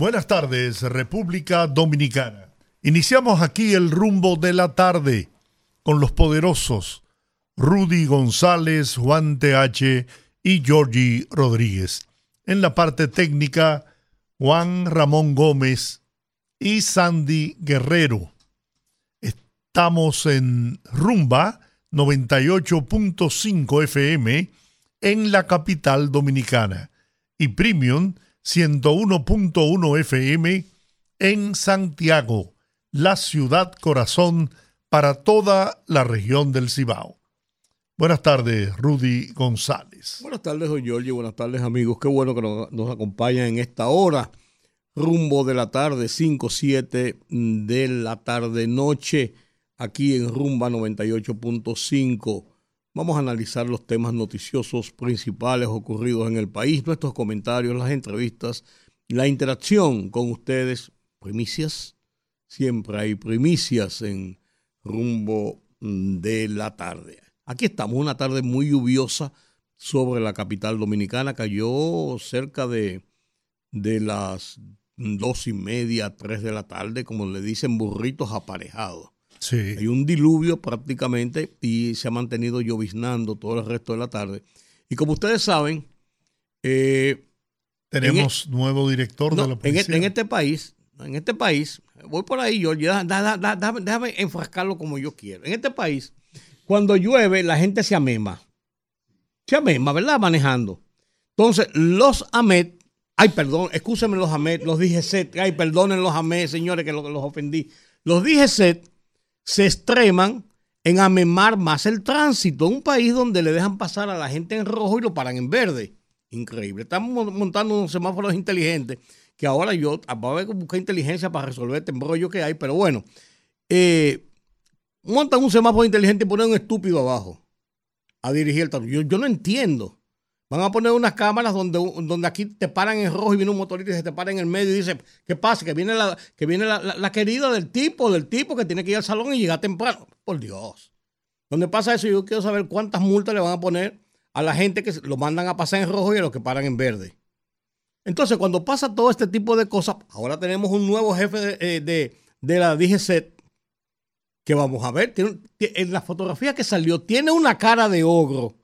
Buenas tardes, República Dominicana. Iniciamos aquí el rumbo de la tarde con los poderosos Rudy González, Juan TH y Georgie Rodríguez. En la parte técnica, Juan Ramón Gómez y Sandy Guerrero. Estamos en Rumba 98.5 FM en la capital dominicana y Premium 101.1 FM en Santiago, la ciudad corazón para toda la región del Cibao. Buenas tardes, Rudy González. Buenas tardes, don Giorgio. Buenas tardes, amigos. Qué bueno que nos, nos acompañan en esta hora. Rumbo de la tarde, 5, 7 de la tarde, noche, aquí en Rumba 98.5. Vamos a analizar los temas noticiosos principales ocurridos en el país, nuestros comentarios, las entrevistas, la interacción con ustedes, primicias. Siempre hay primicias en rumbo de la tarde. Aquí estamos, una tarde muy lluviosa sobre la capital dominicana. Cayó cerca de, de las dos y media, tres de la tarde, como le dicen, burritos aparejados. Hay un diluvio prácticamente y se ha mantenido lloviznando todo el resto de la tarde. Y como ustedes saben, eh, tenemos e- nuevo director de la policía. En, este país, en este país, voy por ahí, yo, déjame enfrascarlo como yo quiero. En este país, cuando llueve, la gente se amema. Se amema, ¿verdad? Manejando. Entonces, los AMET, ay, perdón, escúsenme los AMET, los DGC, ay, perdonen los AMET, señores, que los, los ofendí. Los DGC se extreman en amemar más el tránsito. Un país donde le dejan pasar a la gente en rojo y lo paran en verde. Increíble. Estamos montando unos semáforos inteligentes que ahora yo voy a buscar inteligencia para resolver este embrollo que hay, pero bueno, eh, montan un semáforo inteligente y ponen un estúpido abajo a dirigir el tránsito. Yo, yo no entiendo. Van a poner unas cámaras donde, donde aquí te paran en rojo y viene un motorista y se te para en el medio y dice, ¿qué pasa? Que viene la, que viene la, querida del tipo, del tipo que tiene que ir al salón y llegar temprano. Por Dios. Donde pasa eso, yo quiero saber cuántas multas le van a poner a la gente que lo mandan a pasar en rojo y a los que paran en verde. Entonces, cuando pasa todo este tipo de cosas, ahora tenemos un nuevo jefe de, eh, de, la DGC que vamos a ver, en la fotografía que salió, tiene una cara de ogro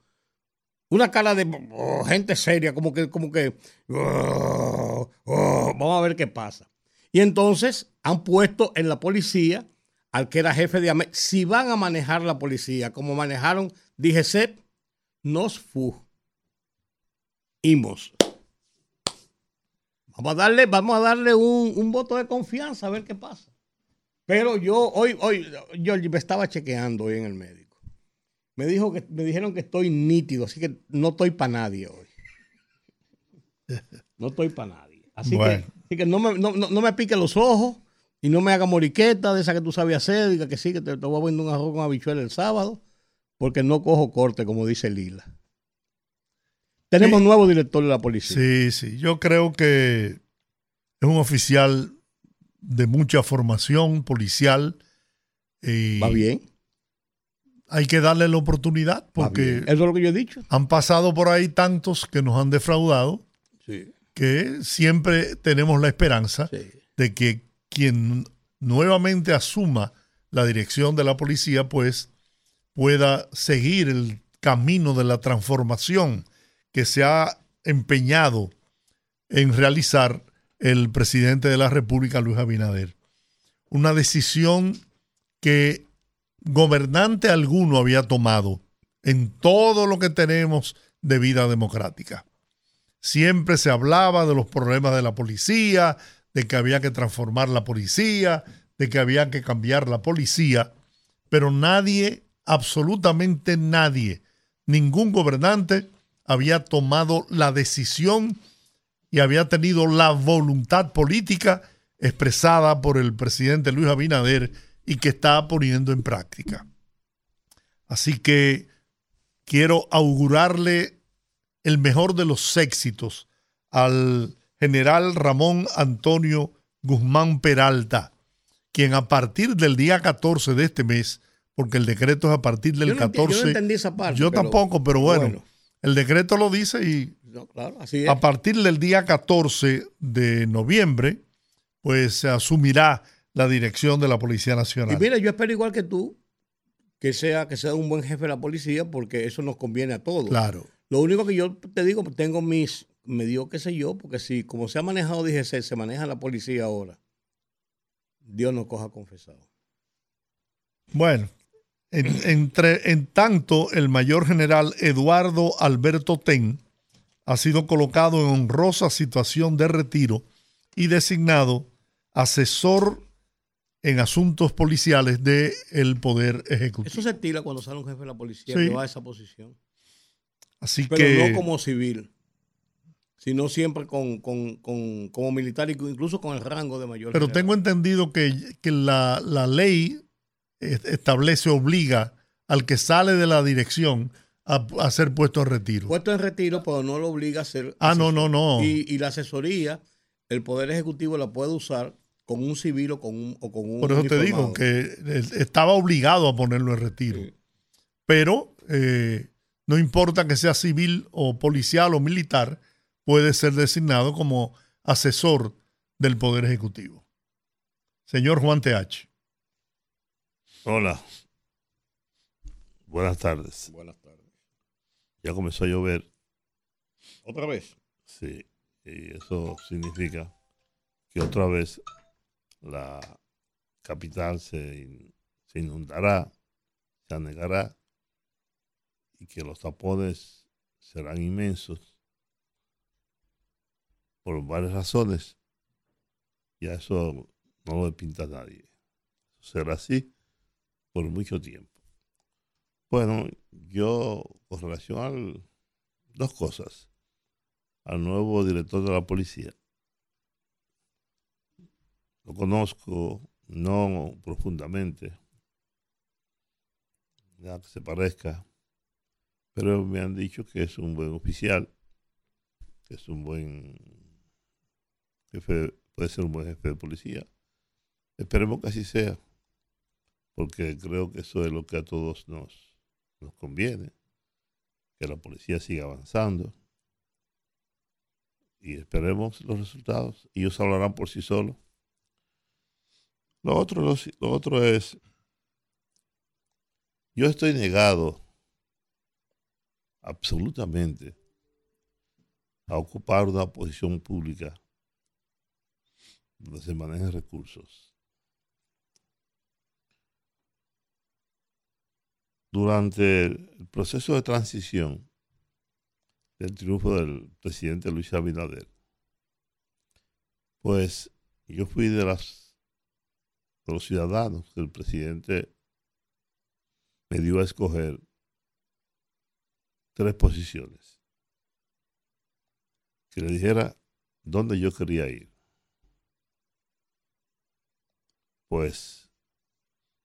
una cara de oh, gente seria, como que, como que, oh, oh, vamos a ver qué pasa. Y entonces han puesto en la policía al que era jefe de AME. Si van a manejar la policía como manejaron DGC, nos fuimos. Vamos a darle, vamos a darle un, un, voto de confianza a ver qué pasa. Pero yo hoy, hoy, yo me estaba chequeando hoy en el medio. Me, dijo que, me dijeron que estoy nítido, así que no estoy para nadie hoy. No estoy para nadie. Así, que, no, me, no, me pique los ojos y no me haga moriqueta de esa que tú sabes hacer. Diga que sí, que te, voy a vender un arroz con habichuela el sábado, porque no cojo corte, como dice Lila. Tenemos nuevo director de la policía. Sí, sí. Yo creo que es un oficial de mucha formación policial. Y Va bien hay que darle la oportunidad porque eso es lo que yo he dicho. Han pasado por ahí tantos que nos han defraudado que siempre tenemos la esperanza de que quien nuevamente asuma la dirección de la policía pues pueda seguir el camino de la transformación que se ha empeñado en realizar el presidente de la República, Luis Abinader. Una decisión que gobernante alguno había tomado en todo lo que tenemos de vida democrática. Siempre se hablaba de los problemas de la policía, de que había que transformar la policía, de que había que cambiar la policía, pero nadie, absolutamente nadie, ningún gobernante había tomado la decisión y había tenido la voluntad política expresada por el presidente Luis Abinader y que está poniendo en práctica. Así que quiero augurarle el mejor de los éxitos al general Ramón Antonio Guzmán Peralta, quien a partir del día 14 de este mes, porque el decreto es a partir del 14. Yo no entendí esa parte. Yo tampoco, pero bueno, el decreto lo dice y a partir del día 14 de noviembre, pues se asumirá la dirección de la Policía Nacional. Y mira, yo espero igual que tú que sea, que sea un buen jefe de la policía porque eso nos conviene a todos. Claro. Lo único que yo te digo, tengo mis, me dio qué sé yo, porque si como se ha manejado DGC, se maneja la policía ahora, Dios nos coja confesado. Bueno, en, entre, en tanto, el mayor general Eduardo Alberto Ten ha sido colocado en honrosa situación de retiro y designado asesor en asuntos policiales del Poder Ejecutivo. Eso se estila cuando sale un jefe de la policía que va a esa posición. Así Pero no como civil, sino siempre con, como militar, incluso con el rango de mayor. Pero tengo entendido que, la, la, ley establece, obliga al que sale de la dirección a, ser puesto en retiro. Puesto en retiro, pero no lo obliga a ser. Ah, no, no, no. Y, la asesoría, el Poder Ejecutivo la puede usar con un civil o con un. O con un Por eso te digo que estaba obligado a ponerlo en retiro. Pero eh, no importa que sea civil o policial o militar, puede ser designado como asesor del Poder Ejecutivo. Señor Juan TH. Hola. Buenas tardes. Buenas tardes. Ya comenzó a llover. ¿Otra vez? Sí. Y eso significa que otra vez la capital se, se inundará, se anegará y que los tapones serán inmensos por varias razones. Y a eso no lo pinta nadie. Será así por mucho tiempo. Bueno, yo con relación a dos cosas. Al nuevo director de la policía. Lo conozco no profundamente, ya que se parezca, pero me han dicho que es un buen oficial, que es un buen jefe, puede ser un buen jefe de policía. Esperemos que así sea, porque creo que eso es lo que a todos nos, nos conviene, que la policía siga avanzando y esperemos los resultados. Ellos hablarán por sí solos. Lo otro, lo otro es, yo estoy negado absolutamente a ocupar una posición pública donde se manejen recursos. Durante el proceso de transición del triunfo del presidente Luis Abinader, pues yo fui de las los ciudadanos que el presidente me dio a escoger tres posiciones. Que le dijera dónde yo quería ir. Pues,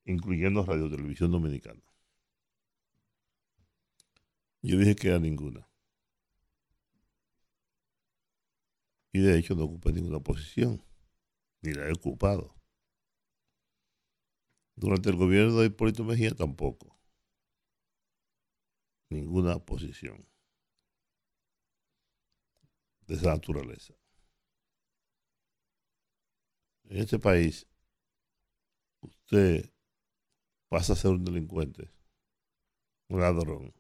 incluyendo Radio Televisión Dominicana. Yo dije que a ninguna. Y de hecho no ocupé ninguna posición, ni la he ocupado. Durante el gobierno de Hipólito Mejía tampoco ninguna posición de esa naturaleza. En este país, usted pasa a ser un delincuente, un ladrón,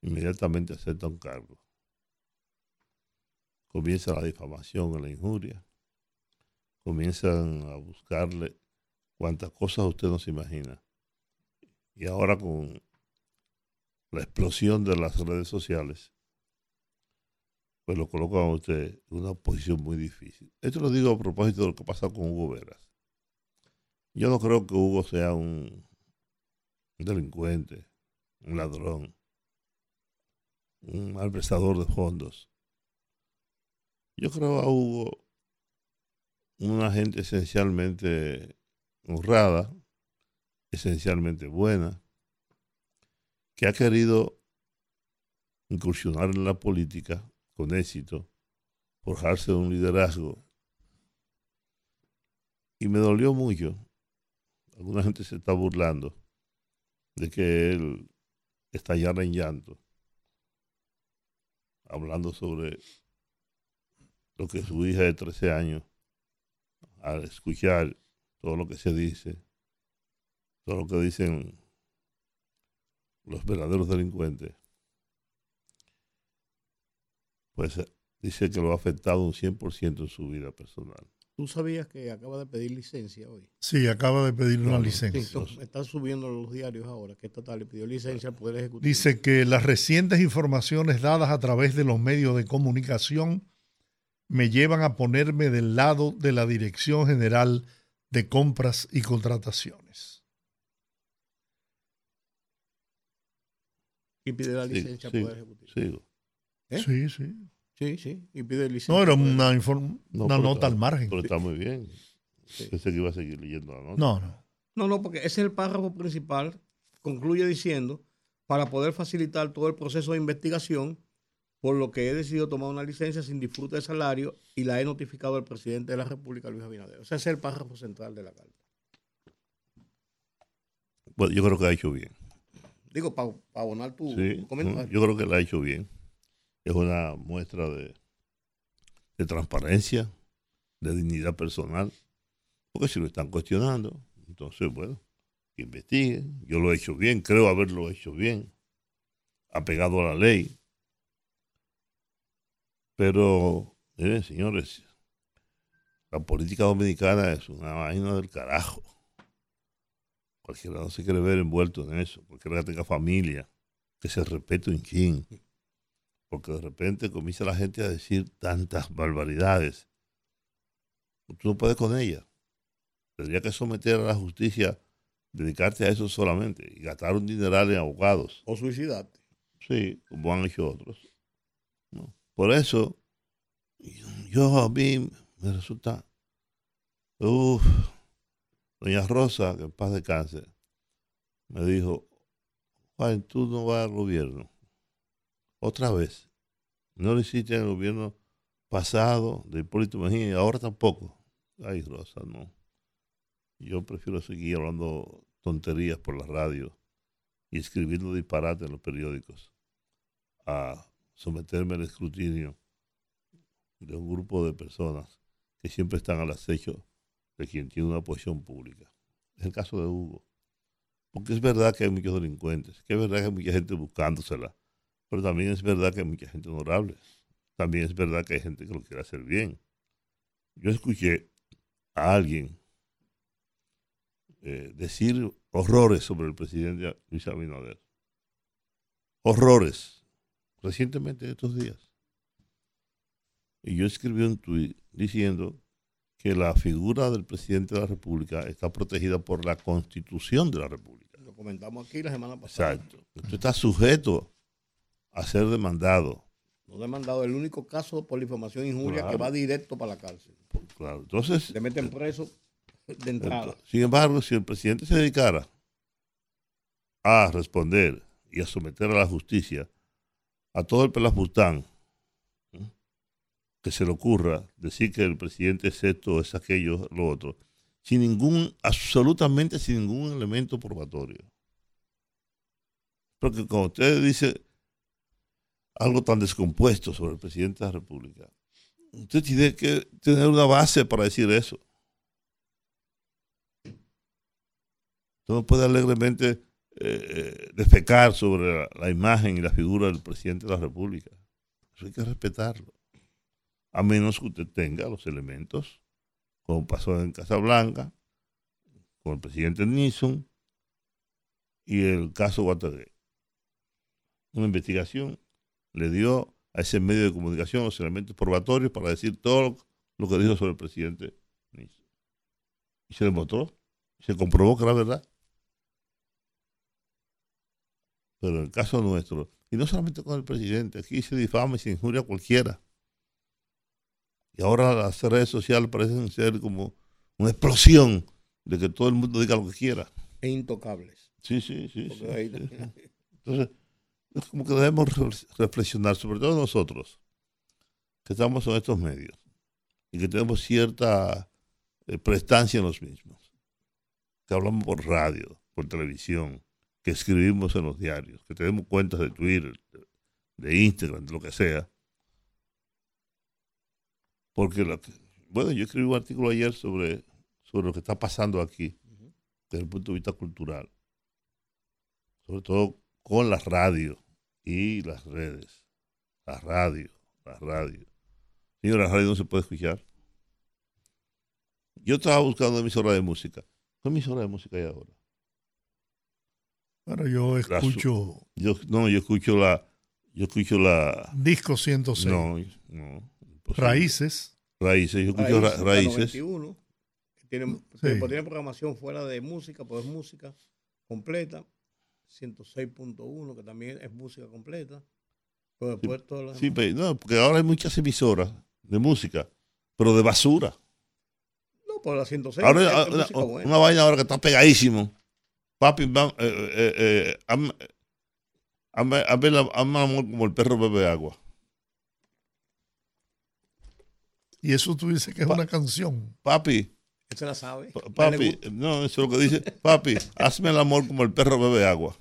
inmediatamente acepta un cargo. Comienza la difamación, la injuria, comienzan a buscarle cuantas cosas usted no se imagina. Y ahora con la explosión de las redes sociales, pues lo colocan a usted en una posición muy difícil. Esto lo digo a propósito de lo que pasa con Hugo Veras. Yo no creo que Hugo sea un, delincuente, un ladrón, un malversador de fondos. Yo creo a Hugo una gente esencialmente honrada, esencialmente buena, que ha querido incursionar en la política con éxito, forjarse un liderazgo. Y me dolió mucho. Alguna gente se está burlando de que él estallara en llanto, hablando sobre lo que su hija de 13 años, al escuchar todo lo que se dice, todo lo que dicen los verdaderos delincuentes, pues eh, dice que lo ha afectado un 100% en su vida personal. ¿Tú sabías que acaba de pedir licencia hoy? Sí, acaba de pedir una licencia. Sí, están subiendo los diarios ahora que esta le pidió licencia al Poder Ejecutivo. Dice que las recientes informaciones dadas a través de los medios de comunicación me llevan a ponerme del lado de la Dirección General de Compras y Contrataciones. Y pide la licencia al Poder Ejecutivo. ¿Eh? Sí, sí. Sí, sí, y pide licencia. No, era una, una nota al margen. Pero está muy bien. Pensé que iba a seguir leyendo la nota. No, no. No, no, porque ese es el párrafo principal. Concluye diciendo, para poder facilitar todo el proceso de investigación, por lo que he decidido tomar una licencia sin disfrute de salario y la he notificado al presidente de la República, Luis Abinader. O sea, ese es el párrafo central de la carta. Bueno, yo creo que ha hecho bien. Digo, para abonar tu comentario. Yo creo que la ha hecho bien es una muestra de, transparencia, de dignidad personal, porque si lo están cuestionando, entonces, bueno, que investiguen. Yo lo he hecho bien, creo haberlo hecho bien, apegado a la ley. Pero, miren, señores, la política dominicana es una vaina del carajo. Cualquiera no se quiere ver envuelto en eso, cualquiera que tenga familia, que se respete un chin porque de repente comienza la gente a decir tantas barbaridades. Tú no puedes con ella. Tendría que someter a la justicia, dedicarte a eso solamente y gastar un dineral en abogados. O suicidarte. Sí, como han hecho otros. Por eso, yo a mí me resulta. Doña Rosa, que en paz de cáncer, me dijo: Juan, tú no vas al gobierno otra vez. No lo hiciste en el gobierno pasado de Hipólito Mejía y ahora tampoco. Ay, Rosa, no. Yo prefiero seguir hablando tonterías por la radio y escribiendo disparates en los periódicos a someterme al escrutinio de un grupo de personas que siempre están al acecho de quien tiene una posición pública. Es el caso de Hugo. Porque es verdad que hay muchos delincuentes, que es verdad que hay mucha gente buscándosela pero también es verdad que hay mucha gente honorable. También es verdad que hay gente que lo quiere hacer bien. Yo escuché a alguien eh, decir horrores sobre el presidente Luis Abinader. Horrores. Recientemente, estos días. Y yo escribí un tuit diciendo que la figura del presidente de la República está protegida por la Constitución de la República. Lo comentamos aquí la semana pasada. Exacto. Usted está sujeto a ser demandado. No demandado, el único caso por la información e injuria que va directo para la cárcel. Claro, entonces. Le meten preso de entrada. Sin embargo, si el presidente se dedicara a responder y a someter a la justicia a todo el pelafustán que se le ocurra decir que el presidente es esto, es aquello, lo otro, sin ningún, absolutamente sin ningún elemento probatorio. Porque cuando usted dice algo tan descompuesto sobre el presidente de la República. Usted tiene que tener una base para decir eso. Usted no puede alegremente eh, eh, defecar sobre la, imagen y la figura del presidente de la República. Eso hay que respetarlo. A menos que usted tenga los elementos, como pasó en Casablanca, con el presidente Nixon y el caso Watergate. Una investigación le dio a ese medio de comunicación los elementos probatorios para decir todo lo que dijo sobre el presidente Y se demostró, se comprobó que era verdad. Pero en el caso nuestro, y no solamente con el presidente, aquí se difama y se injuria a cualquiera. Y ahora las redes sociales parecen ser como una explosión de que todo el mundo diga lo que quiera. E intocables. Sí, sí, sí. Entonces, es como que debemos reflexionar, sobre todo nosotros, que estamos en estos medios y que tenemos cierta eh, prestancia en los mismos. Que hablamos por radio, por televisión, que escribimos en los diarios, que tenemos cuentas de Twitter, de Instagram, de lo que sea. Porque, bueno, yo escribí un artículo ayer sobre, sobre lo que está pasando aquí, desde el punto de vista cultural. Sobre todo con la radio y las redes. La radio, la radio. Señor, la radio no se puede escuchar. Yo estaba buscando emisora de música. ¿Qué emisora de música hay ahora? Bueno, yo escucho. yo, no, yo escucho la. Yo escucho la. Disco 106. No, no. Raíces. Raíces, yo escucho Raíces. raíces. que tiene, tiene, programación fuera de música, pues es música completa. 106.1, que también es música completa. Pero después sí, pero, no, porque ahora hay muchas emisoras de música, pero de basura. No, por la 106. Ahora, una, una, vaina ahora que está pegadísimo. Papi, eh, eh, eh, ama, amor como el perro bebe agua. Y eso tú dices que es una canción. Papi. Eso la sabe. Papi, no, eso es lo que dice. Papi, hazme el amor como el perro bebe agua.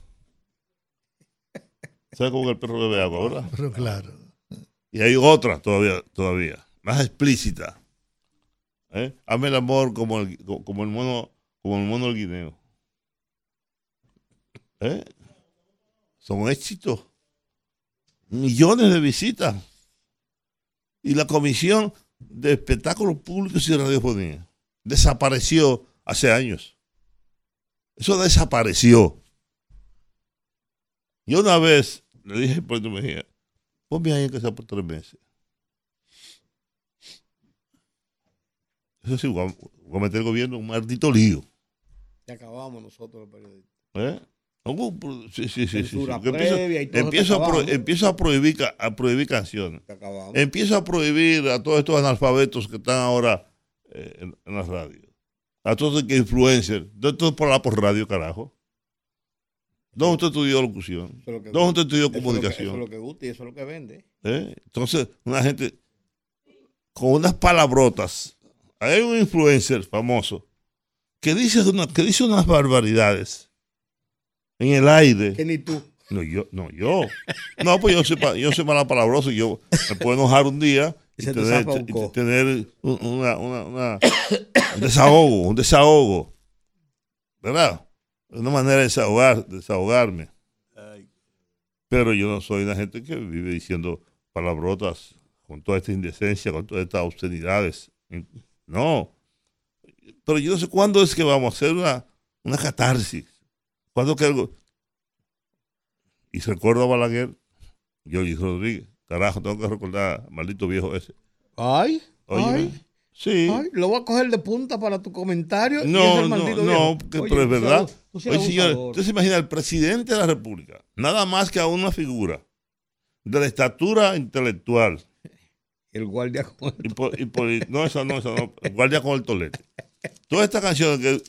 ¿Sabes cómo el perro bebe agua, verdad? Pero claro. Y hay otra todavía, todavía, más explícita. ¿Eh? Hazme el amor como el, como el mono, como el mono del guineo. ¿Eh? Son éxitos. Millones de visitas. Y la Comisión de Espectáculos Públicos y Radiofonía desapareció hace años. Eso desapareció. Yo una vez le dije por tu Mejía, ponme ahí que sea por tres meses. Eso sí, voy a, meter el gobierno un maldito lío. Y acabamos nosotros los periodistas. ¿Eh? Sí, sí, sí. sí, empiezo, empiezo, a, prohibir, a prohibir canciones. Empiezo a prohibir a todos estos analfabetos que están ahora eh, en, en, la radio. A todos los influencers. ¿Dónde por la por radio, carajo? ¿Dónde usted estudió locución? ¿Dónde usted estudió comunicación? Eso es lo que gusta y eso es lo que vende. ¿Eh? Entonces, una gente con unas palabrotas. Hay un influencer famoso que dice, una, que dice unas barbaridades en el aire. Que ni tú. No, yo, no, yo. No, pues yo soy, yo soy palabroso y yo me puedo enojar un día y, tener, tener una, una, un desahogo, un desahogo. ¿Verdad? Una manera de desahogar, desahogarme. Pero yo no soy una gente que vive diciendo palabrotas con toda esta indecencia, con todas estas obscenidades. No. Pero yo no sé cuándo es que vamos a hacer una, una catarsis cuando que algo... Y recuerdo a Balaguer, y Rodríguez, carajo, tengo que recordar maldito viejo ese. Ay, ay. Sí. Ay, lo voy a coger de punta para tu comentario. No, no, no, pero es verdad. Oye, señor, usted se imagina el presidente de la República, nada más que a una figura de la estatura intelectual. El guardia con el No, eso no, eso no. El guardia con el tolete. Toda esta canción que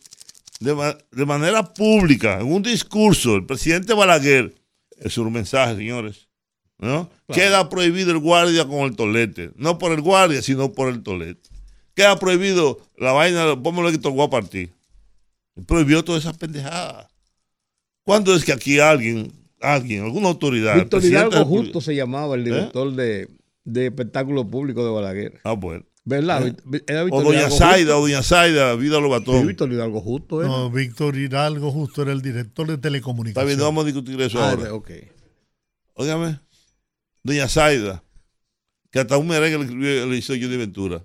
de, manera pública, en un discurso, el presidente Balaguer, es un mensaje, señores, ¿no? Queda prohibido el guardia con el tolete, no por el guardia, sino por el tolete. Queda prohibido la vaina, póngalo que tocó a partir. Prohibió todas esas pendejadas. ¿Cuándo es que aquí alguien, alguien, alguna autoridad... Víctor Hidalgo Justo se llamaba el ¿Eh? director de, de espectáculo público de Balaguer. Ah, bueno. ¿Verdad? ¿Eh? o Doña Zaida, o Doña Zaida, Vida Lobatón. Sí, Víctor Hidalgo Justo. ¿eh? No, Víctor Hidalgo Justo era el director de telecomunicaciones. Está bien, no vamos a discutir eso ah, ahora. Ok. Óigame, Doña Zaida, que hasta un merengue le escribió, le hizo de Ventura.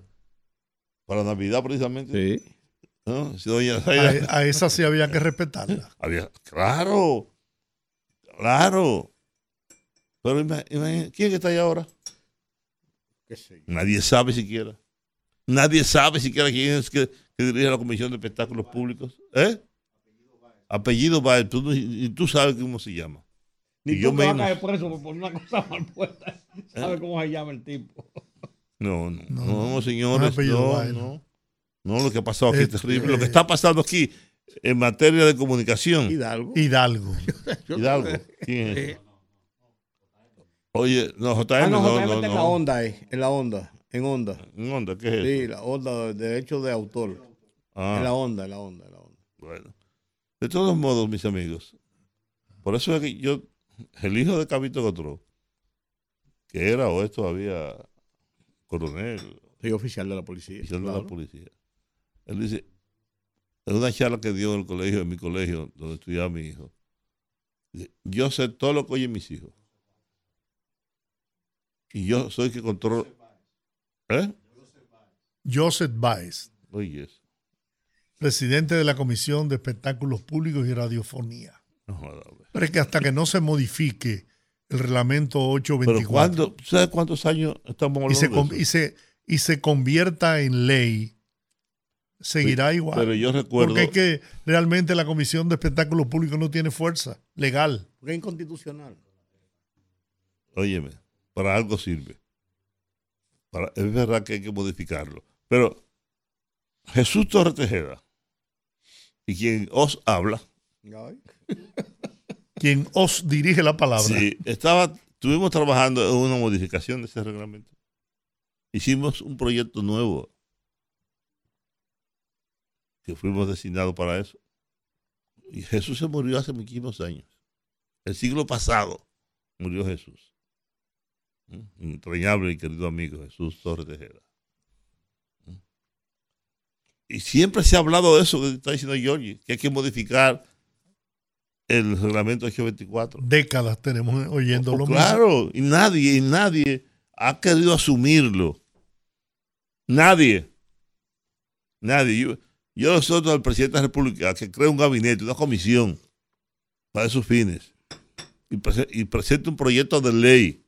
Para Navidad, precisamente. Sí. ¿No? doña Zaida, a, esa sí había que respetarla. Había, claro, claro. Pero ¿quién está ahí ahora? Nadie sabe siquiera. Nadie sabe siquiera quién es que, dirige la Comisión de Espectáculos Públicos. ¿Eh? Apellido va y tú sabes cómo se llama. Ni y yo me a caer preso por una cosa mal puesta. ¿Eh? ¿Sabe cómo se llama el tipo? No, no, no, señores, no, no, no. lo que ha pasado aquí es terrible. Lo que está pasando aquí en materia de comunicación. Hidalgo. Hidalgo. Hidalgo. ¿Quién es? Oye, no, JM, Ah, no, no, no, en la no. onda, eh, en la onda, en onda. ¿En onda? ¿Qué es eso? Sí, la onda de derecho de autor. Ah. En la onda, en la onda, en la onda. Bueno, de todos modos, mis amigos, por eso es que yo, el hijo de Cabito Gotró, que era o es todavía coronel, Soy oficial de la policía. oficial de la policía, él dice, en una charla que dio en el colegio, en mi colegio, donde estudiaba mi hijo, dice, yo sé todo lo que oyen mis hijos. Y yo soy el que controlo. ¿Eh? Joseph Baez, presidente de la Comisión de Espectáculos Públicos y Radiofonía. No. Pero es que hasta que no se modifique el reglamento Pero 824 ¿cuándo, ¿sabes cuántos años estamos hablando y se, de con- eso? y, se, y se convierta en ley, seguirá igual. Pero yo recuerdo. Porque es que realmente la Comisión de Espectáculos Públicos no tiene fuerza legal. Porque es inconstitucional. Óyeme, para algo sirve. Para- es verdad que hay que modificarlo. Pero Jesús Torres Tejeda, y quien os habla, Quien os dirige la palabra. sí, estaba, estuvimos trabajando en una modificación de ese reglamento. Hicimos un proyecto nuevo que fuimos designados para eso. Y Jesús se murió hace muchísimos años. El siglo pasado murió Jesús. ¿Mm? Entrañable y querido amigo Jesús Torres Tejeda. ¿Mm? Y siempre se ha hablado de eso que está diciendo Giorgi, que hay que modificar el reglamento 824. Décadas tenemos oyendo Oh, lo mismo. claro, y nadie, y nadie ha querido asumirlo. Nadie. Nadie. Yo, yo soy el presidente de la República que crea un gabinete, una comisión para esos fines. Y presenta un proyecto de ley.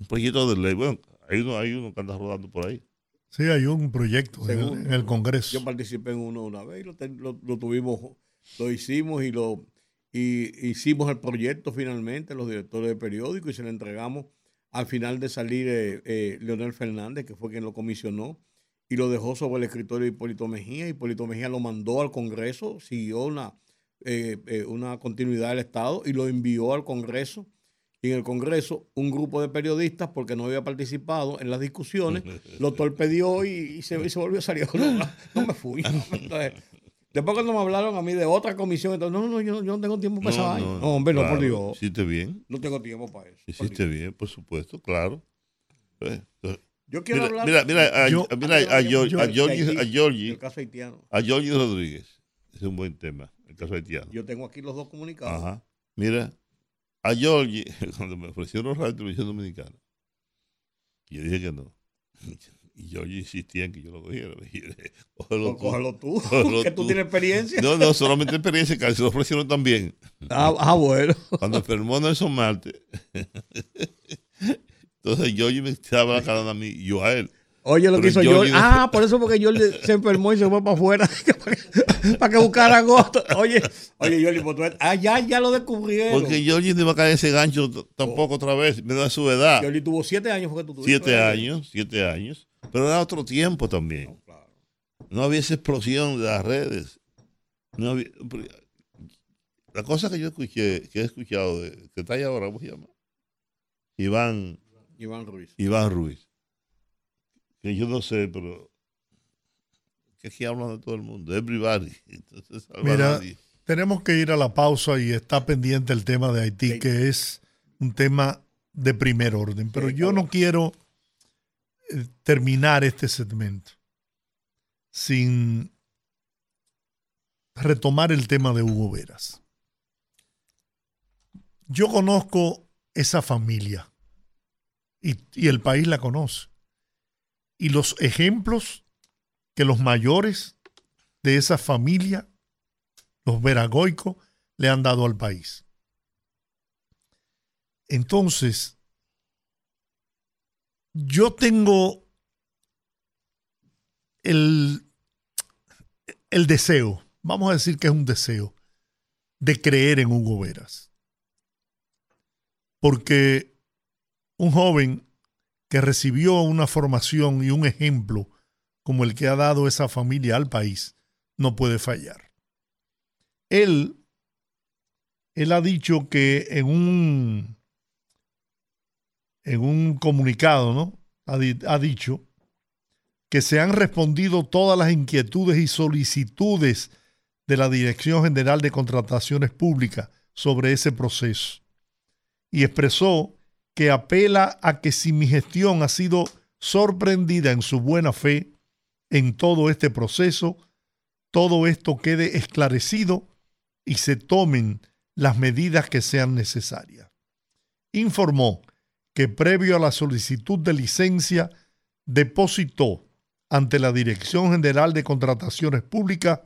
Un proyecto de ley. Bueno, hay uno, hay uno que anda rodando por ahí. Sí, hay un proyecto en el, Según- en el Congreso. Yo participé en uno una vez y lo, ten- lo- lo tuvimos, lo hicimos y lo y hicimos el proyecto finalmente, los directores de periódico, y se lo entregamos al final de salir eh, eh, Leonel Fernández, que fue quien lo comisionó, y lo dejó sobre el escritorio de Hipólito Mejía. Hipólito Mejía lo mandó al Congreso, siguió una, eh, eh, una continuidad del Estado y lo envió al Congreso. Y en el Congreso, un grupo de periodistas, porque no había participado en las discusiones, lo torpedió y, y se, y se volvió a salir. No, no me fui. Entonces, después cuando me hablaron a mí de otra comisión, entonces, no, no, yo, yo no tengo tiempo para esa vaina. No, hombre, no, por Dios. Hiciste bien. No tengo tiempo para eso. Hiciste bien, por supuesto, claro. Eh, Yo quiero Mira, hablar mira, mira, a, Yo- a- Giorgi Rodríguez. Es un buen tema, el caso haitiano. Yo tengo aquí los dos comunicados. Ajá. Mira, a Giorgi, cuando me ofrecieron radio y televisión dominicana, yo dije que no. Y Giorgi insistía en que yo lo cogiera. "Cógelo Pues tú". cógelo tú, Cógelo que tú tú. tienes experiencia. No, no, solamente experiencia, que se lo ofrecieron también. Ah, ah, bueno. Cuando enfermó Nelson Marte, entonces Giorgi me estaba aclarando a mí y yo a él. Oye, lo Pero que hizo George. yo- Ah, por eso porque George se enfermó y se fue para afuera para que buscara agosto. Oye, oye, George, pues ah, ya, ya lo descubrieron. Porque Giorgi no iba a caer ese gancho tampoco otra vez, me da su edad. George tuvo siete años porque tú tuviste. Siete ¿verdad? años, siete años. Pero era otro tiempo también. Claro. No había esa explosión de las redes. No había- la cosa que yo escuché, que he escuchado, de, que está ahí ahora, ¿cómo se llama? Iván, Iván Ruiz. Iván Ruiz. Que yo no sé, pero que aquí hablan de todo el mundo, everybody. Entonces, Mira, tenemos que ir a la pausa y está pendiente el tema de Haití, Sí. que es un tema de primer orden. Pero Sí, yo claro. no quiero eh, terminar este segmento sin retomar el tema de Hugo Veras. Yo conozco esa familia y, y el país la conoce. Y los ejemplos que los mayores de esa familia, los veragoicos, le han dado al país. Entonces, yo tengo el, el deseo, vamos a decir que es un deseo, de creer en Hugo Veras. Porque un joven que recibió una formación y un ejemplo como el que ha dado esa familia al país, no puede fallar. Él, él ha dicho que en un, en un comunicado, ¿no? Ha, ha dicho que se han respondido todas las inquietudes y solicitudes de la Dirección General de Contrataciones Públicas sobre ese proceso y expresó que apela a que si mi gestión ha sido sorprendida en su buena fe en todo este proceso, todo esto quede esclarecido y se tomen las medidas que sean necesarias. Informó que previo a la solicitud de licencia depositó ante la Dirección General de Contrataciones Públicas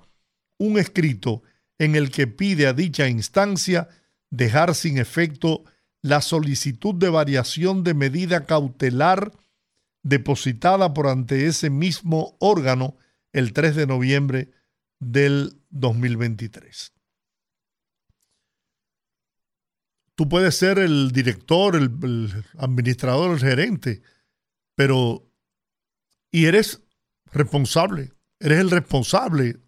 un escrito en el que pide a dicha instancia dejar sin efecto la solicitud de variación de medida cautelar depositada por ante ese mismo órgano el 3 de noviembre del 2023. Tú puedes ser el director, el, el administrador, el gerente, pero y eres responsable, eres el responsable,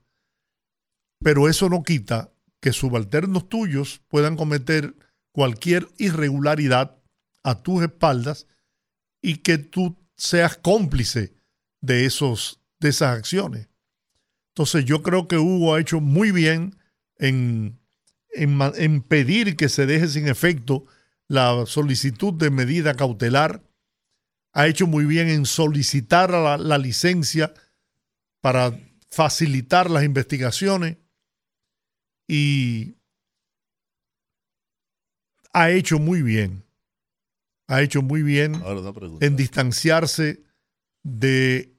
pero eso no quita que subalternos tuyos puedan cometer cualquier irregularidad a tus espaldas y que tú seas cómplice de, esos, de esas acciones. Entonces yo creo que Hugo ha hecho muy bien en, en, pedir que se deje sin efecto la solicitud de medida cautelar. Ha hecho muy bien en solicitar la, la licencia para facilitar las investigaciones y ha hecho muy bien, ha hecho muy bien en distanciarse de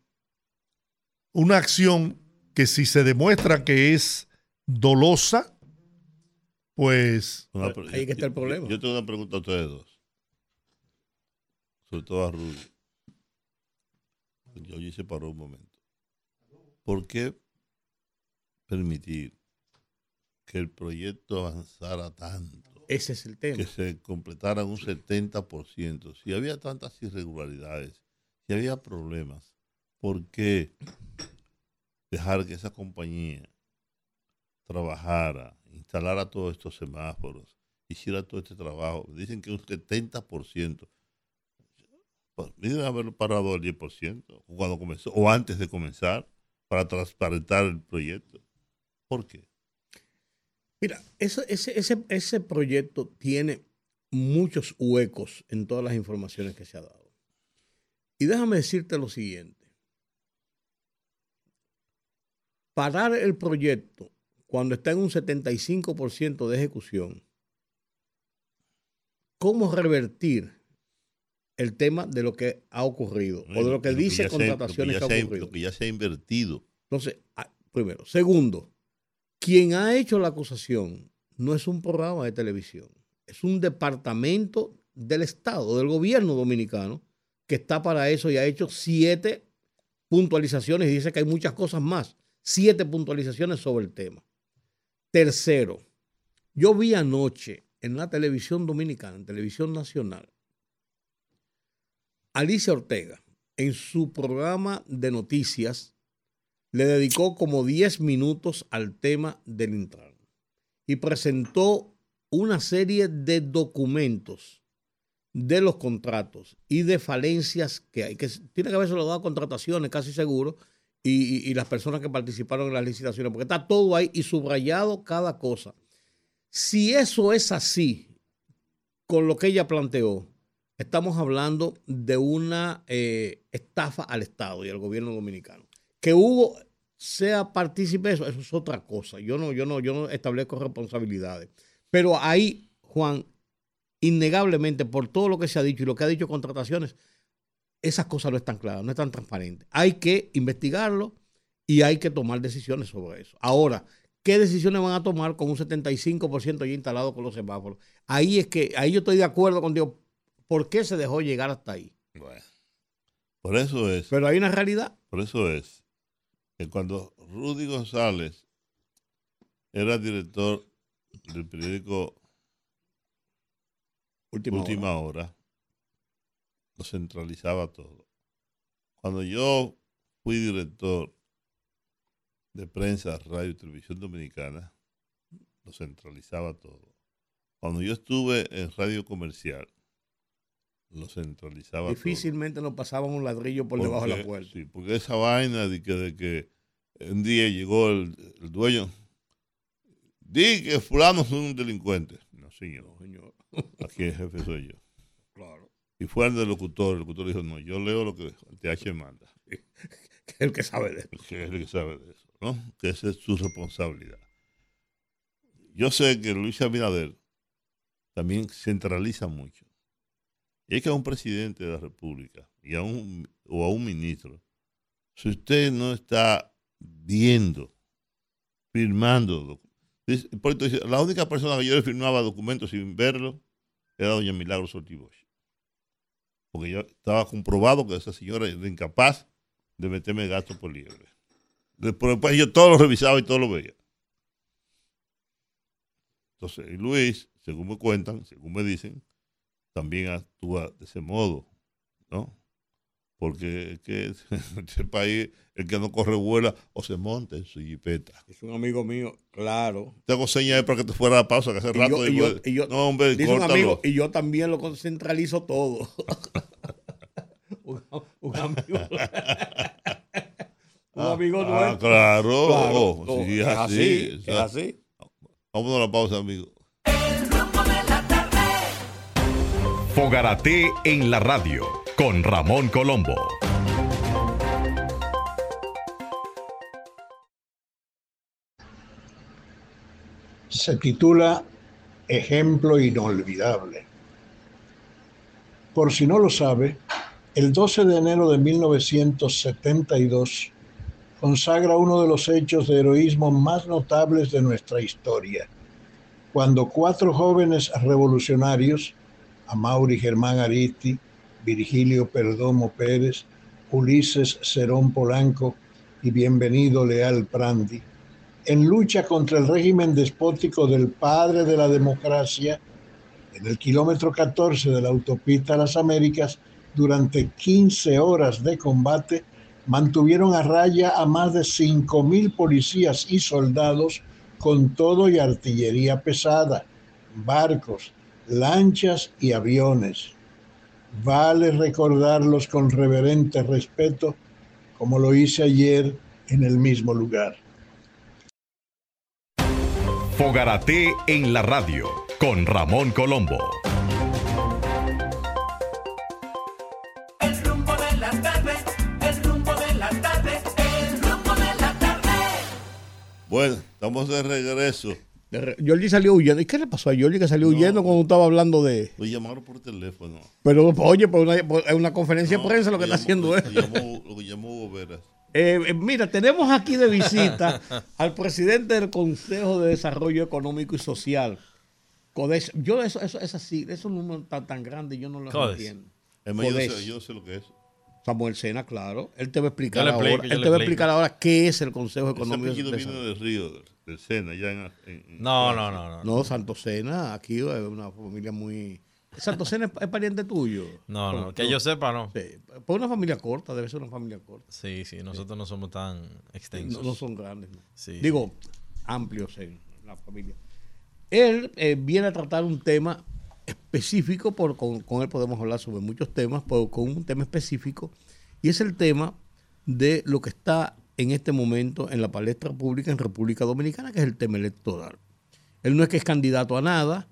una acción que si se demuestra que es dolosa, pues ahí que está el problema. Yo, tengo una pregunta a ustedes dos, sobre todo a Rudy. Yo hice paró un momento. ¿Por qué permitir que el proyecto avanzara tanto? Ese es el tema. Que se completara un 70%. Si había tantas irregularidades, si había problemas, ¿por qué dejar que esa compañía trabajara, instalara todos estos semáforos, hiciera todo este trabajo? Dicen que un 70%. Miren haberlo parado al 10% cuando comenzó, o antes de comenzar, para transparentar el proyecto. ¿Por qué? Mira, ese, ese, ese, proyecto tiene muchos huecos en todas las informaciones que se ha dado. Y déjame decirte lo siguiente. Parar el proyecto cuando está en un 75% de ejecución, ¿cómo revertir el tema de lo que ha ocurrido o de lo que dice contrataciones que, ha ocurrido? Lo que ya se ha invertido. Entonces, ah, primero. Segundo, quien ha hecho la acusación no es un programa de televisión, es un departamento del Estado, del gobierno dominicano, que está para eso y ha hecho siete puntualizaciones y dice que hay muchas cosas más. Siete puntualizaciones sobre el tema. Tercero, yo vi anoche en la televisión dominicana, en televisión nacional, Alicia Ortega, en su programa de noticias, le dedicó como 10 minutos al tema del Intran y presentó una serie de documentos de los contratos y de falencias que hay, que tiene que haberse dado contrataciones casi seguro y, y, las personas que participaron en las licitaciones, porque está todo ahí y subrayado cada cosa. Si eso es así, con lo que ella planteó, estamos hablando de una eh, estafa al Estado y al gobierno dominicano. Que Hugo sea partícipe de eso, eso es otra cosa. Yo no, yo no, yo no establezco responsabilidades. Pero ahí, Juan, innegablemente, por todo lo que se ha dicho y lo que ha dicho contrataciones, esas cosas no están claras, no están transparentes. Hay que investigarlo y hay que tomar decisiones sobre eso. Ahora, ¿qué decisiones van a tomar con un 75% ya instalado con los semáforos? Ahí es que, ahí yo estoy de acuerdo contigo. ¿Por qué se dejó llegar hasta ahí? Bueno, por eso es. Pero hay una realidad. Por eso es que cuando Rudy González era director del periódico Última, hora. lo centralizaba todo. Cuando yo fui director de prensa, radio y televisión dominicana, lo centralizaba todo. Cuando yo estuve en radio comercial, lo centralizaba Difícilmente nos pasaban un ladrillo por debajo de la puerta. Sí, porque esa vaina de que, de que un día llegó el, dueño, di que fulano es un delincuente. No, señor. No, señor. Aquí el jefe soy yo. Claro. Y fue el locutor, el locutor dijo, no, yo leo lo que el TH manda. que es el que sabe de eso. Que es el que sabe de eso, ¿no? Que esa es su responsabilidad. Yo sé que Luis Abinader también centraliza mucho. Es que a un presidente de la República y a un, o a un ministro, si usted no está viendo, firmando, la única persona que yo le firmaba documentos sin verlo era doña Milagro Sortibosch. Porque yo estaba comprobado que esa señora era incapaz de meterme gasto por liebre. Después yo todo lo revisaba y todo lo veía. Entonces, Luis, según me cuentan, según me dicen, también actúa de ese modo, ¿no? Porque que este país el que no corre vuela o se monta en su jipeta. Es un amigo mío, claro. Tengo señas para que te fuera la pausa, que hace rato. Y yo, no, hombre, un amigo, y yo también lo concentralizo todo. un, amigo. un ah, amigo ah, nuestro. claro. Oh, sí, es así. Es así. Vamos a la pausa, amigo. Fogarate en la radio con Ramón Colombo. Se titula Ejemplo inolvidable. Por si no lo sabe, el 12 de enero de 1972 consagra uno de los hechos de heroísmo más notables de nuestra historia, cuando cuatro jóvenes revolucionarios Mauri Germán Aristi, Virgilio Perdomo Pérez, Ulises Cerón Polanco y Bienvenido Leal Prandi, en lucha contra el régimen despótico del padre de la democracia, en el kilómetro 14 de la autopista a las Américas, durante 15 horas de combate, mantuvieron a raya a más de 5.000 policías y soldados con todo y artillería pesada, barcos, lanchas y aviones. Vale recordarlos con reverente respeto, como lo hice ayer en el mismo lugar. Fogarate en la radio con Ramón Colombo. El rumbo de la tarde, el rumbo de la tarde, el rumbo de la tarde. Bueno, estamos de regreso. Jordi salió huyendo. ¿Y qué le pasó a Jordi que salió huyendo cuando estaba hablando de.? Lo llamaron por teléfono. Pero, oye, por una, una conferencia de prensa lo que está haciendo. Lo llamó, lo llamó eh, eh, mira, tenemos aquí de visita al presidente del Consejo de Desarrollo Económico y Social. Yo, eso, eso es así, esos números tan, tan grandes, yo no los entiendo. Yo, yo sé lo que es. Samuel Sena, claro. Él te va a explicar ahora. Él te va a explicar ahora qué es el Consejo Económico. Ese viene del Río, del Sena, ya en, no, no, no, no, no. Santo Sena, aquí es una familia muy. ¿Santo Sena es, pariente tuyo? No, no, que yo sepa, no. Sí, pues una familia corta, debe ser una familia corta. Sí, sí, nosotros no somos tan extensos. No, son grandes. Digo, amplios en la familia. Él eh, viene a tratar un tema específico, por, con, él podemos hablar sobre muchos temas, pero con un tema específico, y es el tema de lo que está en este momento en la palestra pública en República Dominicana, que es el tema electoral. Él no es que es candidato a nada,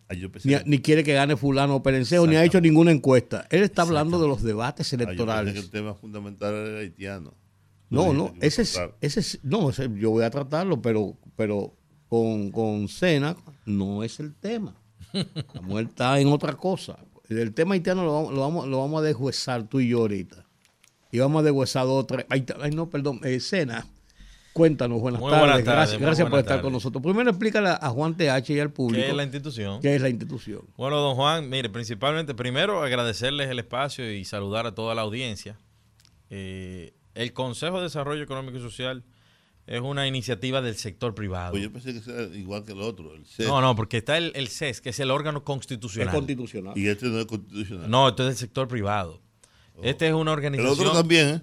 ni, quiere que gane fulano o perencejo, ni ha hecho ninguna encuesta. Él está hablando de los debates electorales. el tema fundamental es haitiano. No, no, ese es, ese no, yo voy a tratarlo, pero, pero con, con Cena no es el tema. Samuel está en otra cosa. El tema haitiano lo, lo, vamos, lo vamos a desjuezar tú y yo ahorita. Y vamos a deshuesar otra. Ay, no, perdón, escena. Eh, Cuéntanos, buenas tardes. gracias, gracias por estar con nosotros. Primero explícale a Juan TH y al público. ¿Qué es la institución? ¿Qué es la institución? Bueno, don Juan, mire, principalmente, primero agradecerles el espacio y saludar a toda la audiencia. Eh, el Consejo de Desarrollo Económico y Social es una iniciativa del sector privado. Pues yo pensé que era igual que el otro, el CES. No, no, porque está el, CES, que es el órgano constitucional. Es constitucional. Y este no es constitucional. No, esto es del sector privado. Este es una El organización. otro también, ¿eh?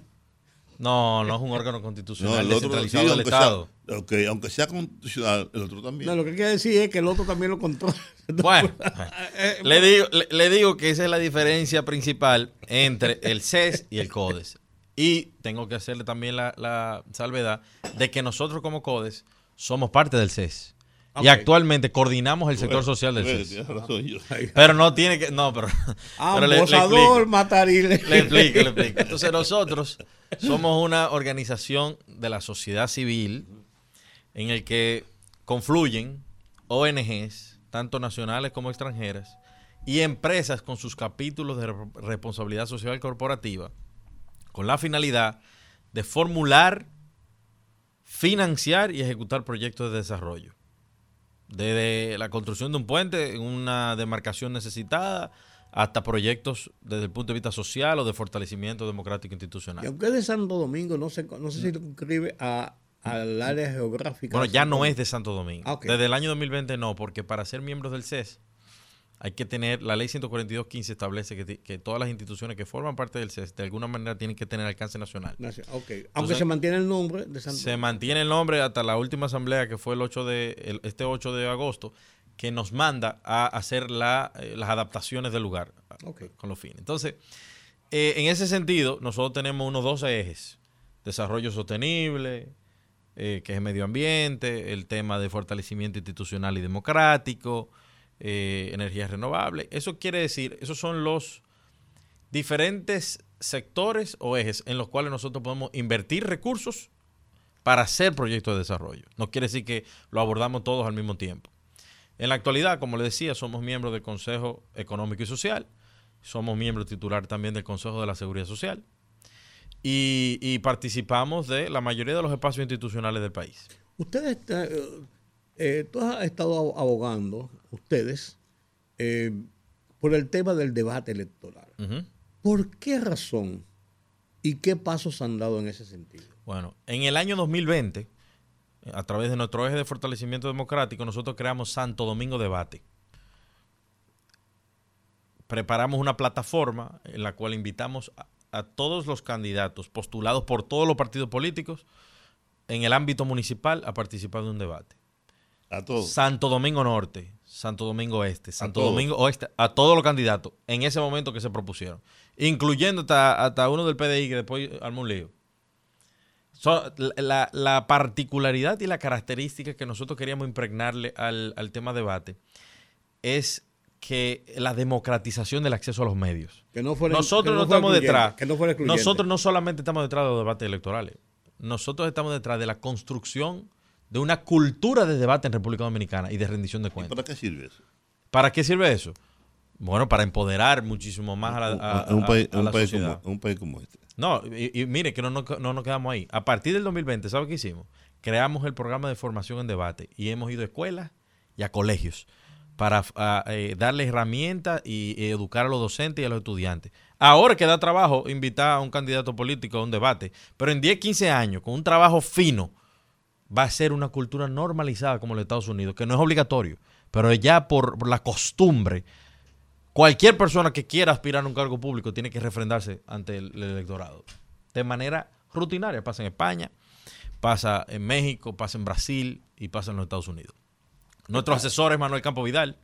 No, no es un órgano constitucional No, el otro, sí, descentralizado del aunque, Estado. sea, ok, aunque sea constitucional, el otro también. No, lo que quiere decir es que el otro también lo controla. Bueno, le digo, le, le digo que esa es la diferencia principal entre el CES y el CODES. Y tengo que hacerle también la, la salvedad de que nosotros como CODES somos parte del CES. Y actualmente coordinamos el sector Bueno, social del bueno, yo. Pero no tiene que. No, pero. pero le- le explico. Matarile. Le explico, le explico. Entonces nosotros somos una organización de la sociedad civil en el que confluyen ONGs, tanto nacionales como extranjeras, y empresas con sus capítulos de re- responsabilidad social corporativa, con la finalidad de formular, financiar y ejecutar proyectos de desarrollo. Desde la construcción de un puente en una demarcación necesitada hasta proyectos desde el punto de vista social o de fortalecimiento democrático Y institucional. aunque es de Santo Domingo, no sé, no sé si lo inscribe a, al área geográfica. Bueno, ya no es de Santo Domingo. Ah. Desde el año 2020 no, porque para ser miembros del CES hay que tener, la ley 142.15 establece que, que todas las instituciones que forman parte del CES de alguna manera tienen que tener alcance nacional. Nacio- Ok, aunque Entonces, se mantiene el nombre de Santo Se mantiene el nombre hasta la última asamblea que fue el 8 de, el- este 8 de agosto, que nos manda a hacer la, eh, las adaptaciones del lugar Ok. con los fines. Entonces, eh, en ese sentido, nosotros tenemos unos 12 ejes. Desarrollo sostenible, eh, que es medio ambiente, el tema de fortalecimiento institucional y democrático, eh, energías renovables. Eso quiere decir, esos son los diferentes sectores o ejes en los cuales nosotros podemos invertir recursos para hacer proyectos de desarrollo. No quiere decir que lo abordamos todos al mismo tiempo. En la actualidad, como le decía, somos miembros del Consejo Económico y Social, somos miembros titular también del Consejo de la Seguridad Social y, y participamos de la mayoría de los espacios institucionales del país. Ustedes, está- eh, tú has estado abo- abogando, ustedes, eh, por el tema del debate electoral. ¿Por qué razón y qué pasos han dado en ese sentido? Bueno, en el año 2020, a través de nuestro eje de fortalecimiento democrático, nosotros creamos Santo Domingo Debate. Preparamos una plataforma en la cual invitamos a, a todos los candidatos postulados por todos los partidos políticos en el ámbito municipal a participar de un debate. A todos. Santo Domingo Norte, Santo Domingo Este, Santo. Domingo Oeste, a todos los candidatos en ese momento que se propusieron, incluyendo hasta, hasta uno del PDI que después armó un lío. So, la, la- la particularidad y la característica que nosotros queríamos impregnarle al, al tema debate es que la democratización del acceso a los medios. Que no fuera- nosotros que no, estamos detrás. que no fuera excluyente. nosotros no solamente estamos detrás de los debates electorales. Nosotros estamos detrás de la construcción de una cultura de debate en República Dominicana y de rendición de ¿Y cuentas. para qué sirve eso? ¿Para qué sirve eso? Bueno, para empoderar muchísimo más a la, a- en un a- país, a la un país sociedad. como, un país como este. No, y, y mire que no, no, no nos quedamos ahí. A partir del 2020, ¿sabe qué hicimos? Creamos el programa de formación en debate y hemos ido a escuelas y a colegios para a, eh, darle herramientas y, y educar a los docentes y a los estudiantes. Ahora que da trabajo invitar a un candidato político a un debate, pero en 10, 15 años, con un trabajo fino, va a ser una cultura normalizada como los Estados Unidos, que no es obligatorio, pero ya por, por la costumbre, cualquier persona que quiera aspirar a un cargo público tiene que refrendarse ante el, el electorado. De manera rutinaria. Pasa en España, pasa en México, pasa en Brasil y pasa en los Estados Unidos. Nuestro asesor es Manuel Campo Vidal,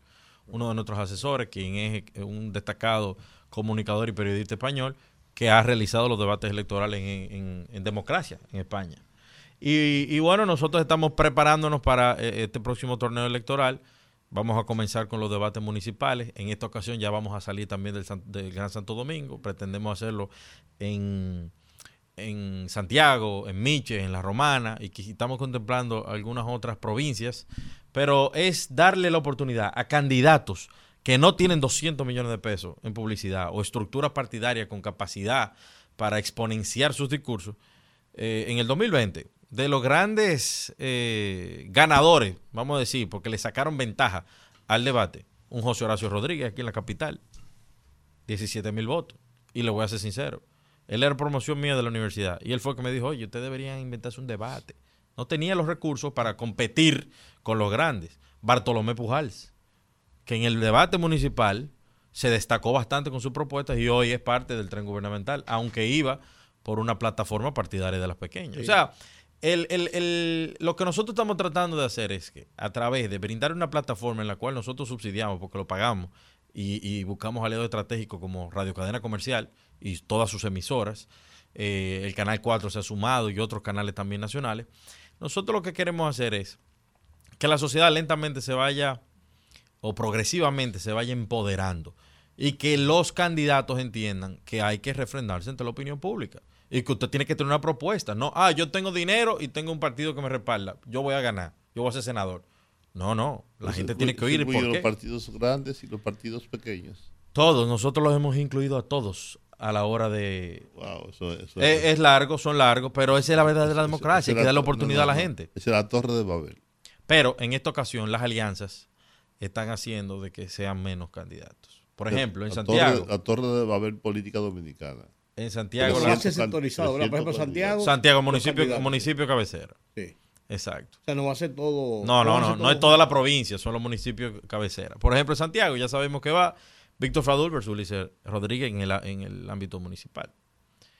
uno de nuestros asesores, quien es un destacado comunicador y periodista español, que ha realizado los debates electorales en, en- en democracia en España. Y, bueno, nosotros estamos preparándonos para eh, este próximo torneo electoral. Vamos a comenzar con los debates municipales. En esta ocasión ya vamos a salir también del, del Gran Santo Domingo. Pretendemos hacerlo en, Santiago, en Miche, en La Romana, y estamos contemplando algunas otras provincias. Pero es darle la oportunidad a candidatos que no tienen 200 millones de pesos en publicidad o estructuras partidarias con capacidad para exponenciar sus discursos. Eh, en el 2020, de los grandes eh, ganadores, vamos a decir, porque le sacaron ventaja al debate, un José Horacio Rodríguez aquí en la capital, 17 mil votos. Y le voy a ser sincero, él era promoción mía de la universidad y él fue el que me dijo, oye, ustedes deberían inventarse un debate. No tenía los recursos para competir con los grandes. Bartolomé Pujals, que en el debate municipal se destacó bastante con sus propuestas y hoy es parte del tren gubernamental, aunque iba por una plataforma partidaria de las pequeñas. O sea, el, el- el- lo que nosotros estamos tratando de hacer es que a través de brindar una plataforma en la cual nosotros subsidiamos porque lo pagamos y, buscamos aliados estratégicos como Radio Cadena Comercial y todas sus emisoras, eh, el Canal 4 se ha sumado y otros canales también nacionales, nosotros lo que queremos hacer es que la sociedad lentamente se vaya o progresivamente se vaya empoderando y que los candidatos entiendan que hay que refrendarse ante la opinión pública y que usted tiene que tener una propuesta. No, ah, yo tengo dinero y tengo un partido que me respalda. Yo voy a ganar. Yo voy a ser senador. No, no. La Pues gente incluye- tiene que oír incluye por los qué. partidos grandes y los partidos pequeños. Todos, nosotros los hemos incluido a todos a la hora de... Wow, eso, eso Eh, es largo, son largos, pero esa es la verdadera esa- democracia, hay que darle no, oportunidad no, a la gente. Esa es la torre de Babel. Pero en esta ocasión las alianzas están haciendo de que sean menos candidatos. Por ejemplo, en La Santiago, Torre, la torre de Babel política dominicana. En Santiago, Pero. Por ejemplo, 300 Santiago. Municipio, municipio cabecera. Sí. Exacto. O sea, no va a ser todo. No, no, no, no es toda la provincia, son los municipios cabecera. Por ejemplo, en Santiago ya sabemos que va Víctor Fradul versus Ulises Rodríguez en el, en el ámbito municipal.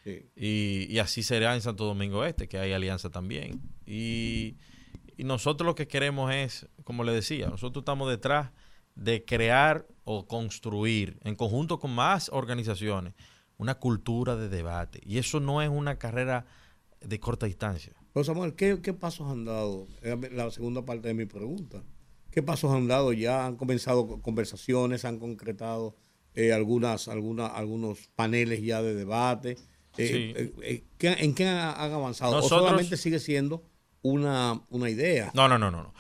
Sí. Y, y así será en Santo Domingo Este, que hay alianza también. Y, y nosotros lo que queremos es, como le decía, nosotros estamos detrás de crear o construir, en conjunto con más organizaciones, una cultura de debate. Y eso no es una carrera de corta distancia. Pero Samuel, ¿qué, qué pasos han dado? La segunda parte de mi pregunta. ¿Qué pasos han dado ya? ¿Han comenzado conversaciones? ¿Han concretado eh, algunas, algunas, algunos paneles ya de debate? Eh, Sí. eh, eh, ¿qué- ¿En qué han, han avanzado? Nosotros- ¿O solamente sigue siendo una, una idea? No, no, no, no. no.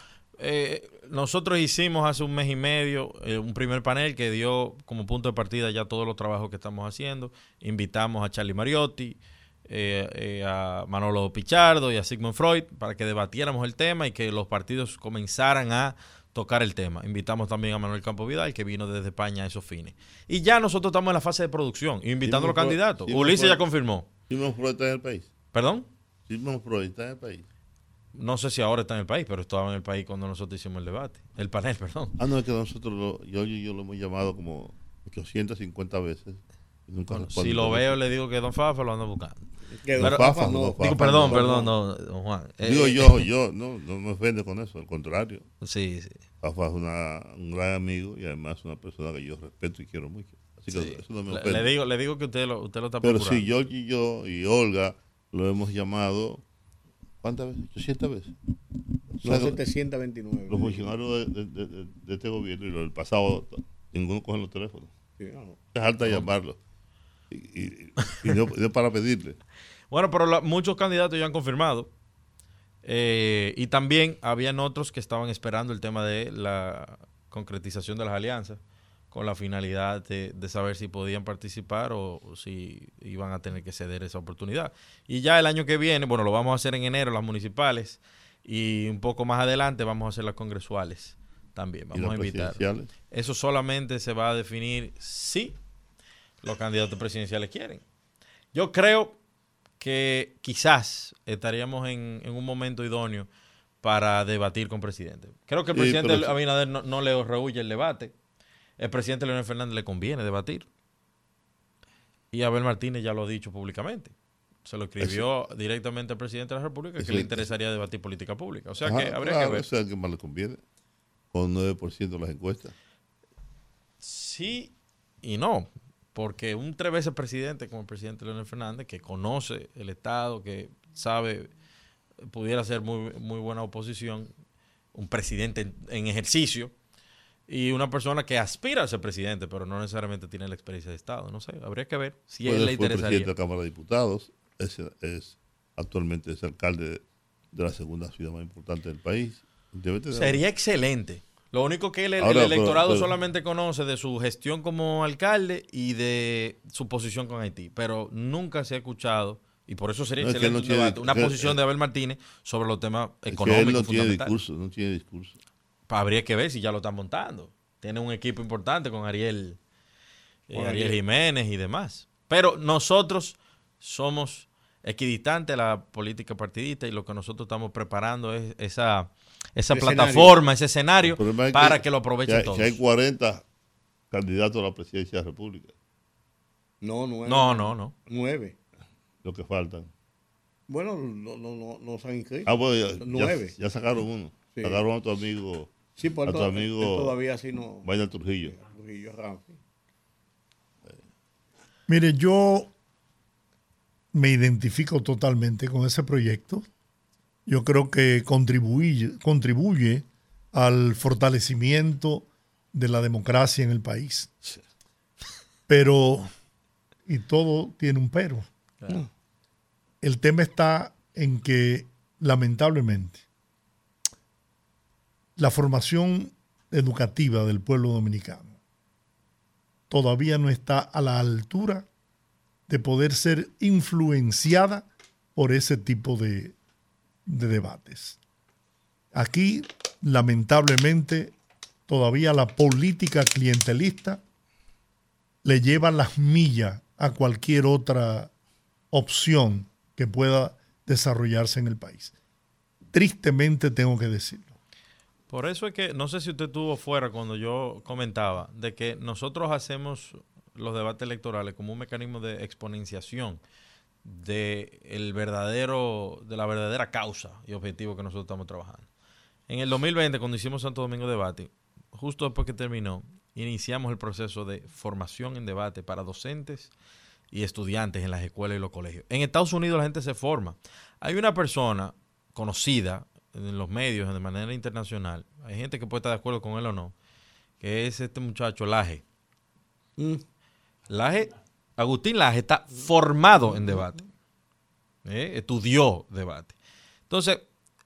Nosotros hicimos hace un mes y medio eh, un primer panel que dio como punto de partida ya todos los trabajos que estamos haciendo. Invitamos a Charlie Mariotti, eh, eh, a Manolo Pichardo y a Sigmund Freud para que debatiéramos el tema y que los partidos comenzaran a tocar el tema. Invitamos también a Manuel Campo Vidal, que vino desde España a esos fines. Y ya nosotros estamos en la fase de producción, invitando a los candidatos. Ulises ya confirmó. Sigmund Freud está en el país. ¿Perdón? Sigmund Freud está en el país. No sé si ahora está en el país, pero estaba en el país cuando nosotros hicimos el debate. El panel, perdón. Ah, no, es que nosotros, lo, yo, yo, yo lo hemos llamado como 850 veces. y nunca Bueno, responde si lo veo, le digo que Don Fafa lo anda buscando. Que Don Rafa Fafa, no- Don Fafa. Digo, perdón, no, perdón, no, don Juan. Eh, Digo eh, yo, yo, no, no me ofende con eso, al contrario. Sí, sí. Fafa es una, un gran amigo y además una persona que yo respeto y quiero mucho. Así que sí. eso no me Le, ofende. le digo, le digo que usted lo, usted lo está Pero procurando. sí, yo y yo y Olga lo hemos llamado, ¿cuántas veces? 800 veces. O No, sea, 729. los funcionarios de, de- de- de este gobierno y los del pasado, ninguno coge los teléfonos. Sí, no. Es harta llamarlo. Y, y, y no, no para pedirle. Bueno, pero la- muchos candidatos ya han confirmado. Eh, y también habían otros que estaban esperando el tema de la concretización de las alianzas con la finalidad de, de saber si podían participar o, o si iban a tener que ceder esa oportunidad. Y ya el año que viene, bueno, lo vamos a hacer en enero, las municipales, y un poco más adelante vamos a hacer las congresuales también. y Vamos las a invitar. Eso solamente se va a definir si los candidatos presidenciales quieren. Yo creo que quizás estaríamos en, en un momento idóneo para debatir con presidente. Creo que el Sí, presidente pero- Abinader no, no le rehuye el debate. El presidente Leonel Fernández le conviene debatir. Y Abel Martínez ya lo ha dicho públicamente. Se lo escribió directamente al presidente de la República que le interesaría debatir política pública. O sea que habría claro, que ver. O sea, que más le conviene. Con 9% de las encuestas. Sí y no, porque un tres veces presidente como el presidente Leonel Fernández, que conoce el Estado, que sabe, pudiera ser muy, muy buena oposición, un presidente en, en ejercicio, y una persona que aspira a ser presidente, pero no necesariamente tiene la experiencia de Estado. No sé, habría que ver si él le fue interesaría. presidente de la Cámara de Diputados. Es, es actualmente es alcalde de la segunda ciudad más importante del país. Sería excelente. Lo único que el, el Ahora, electorado pero- solamente conoce de su gestión como alcalde y de su posición con Haití, pero nunca se ha escuchado, y por eso sería No, es que excelente él no un tiene- debate, una que- posición de Abel Martínez sobre los temas es que económicos él no tiene discurso, no tiene discurso. Habría que ver si ya lo están montando. Tiene un equipo importante con Ariel, eh, Con Ariel Ariel. Jiménez y demás. Pero nosotros somos equidistantes a la política partidista y lo que nosotros estamos preparando es esa, esa El plataforma, ese escenario es para que, lo aprovechen hay- todos. que hay 40 candidatos a la presidencia de la República. No, nueve. No, no, no. Nueve. Lo que faltan. Bueno, no, no, no, no se han inscrito. Ah, bueno, ya, Nueve. ya, ya sacaron uno. Sí. Sacaron a tu amigo sí, por a tu amigo todavía así no. Vaina Trujillo. Trujillo Ramfi. Mire, yo me identifico totalmente con ese proyecto. Yo creo que contribuye, contribuye al fortalecimiento de la democracia en el país. Pero, y todo tiene un pero. El tema está en que, lamentablemente, la formación educativa del pueblo dominicano todavía no está a la altura de poder ser influenciada por ese tipo de, de debates. Aquí, lamentablemente, todavía la política clientelista le lleva las millas a cualquier otra opción que pueda desarrollarse en el país. Tristemente tengo que decirlo. Por eso es que, no sé si usted estuvo fuera cuando yo comentaba, de que nosotros hacemos los debates electorales como un mecanismo de exponenciación de el verdadero, de la verdadera causa y objetivo que nosotros estamos trabajando. En el 2020, cuando hicimos Santo Domingo Debate, justo después que terminó, iniciamos el proceso de formación en debate para docentes y estudiantes en las escuelas y los colegios. En Estados Unidos la gente se forma. Hay una persona conocida en los medios de manera internacional, hay gente que puede estar de acuerdo con él o no, que es este muchacho Laje. Mm. Laje, Agustín Laje está formado en debate. ¿eh? Estudió debate. Entonces,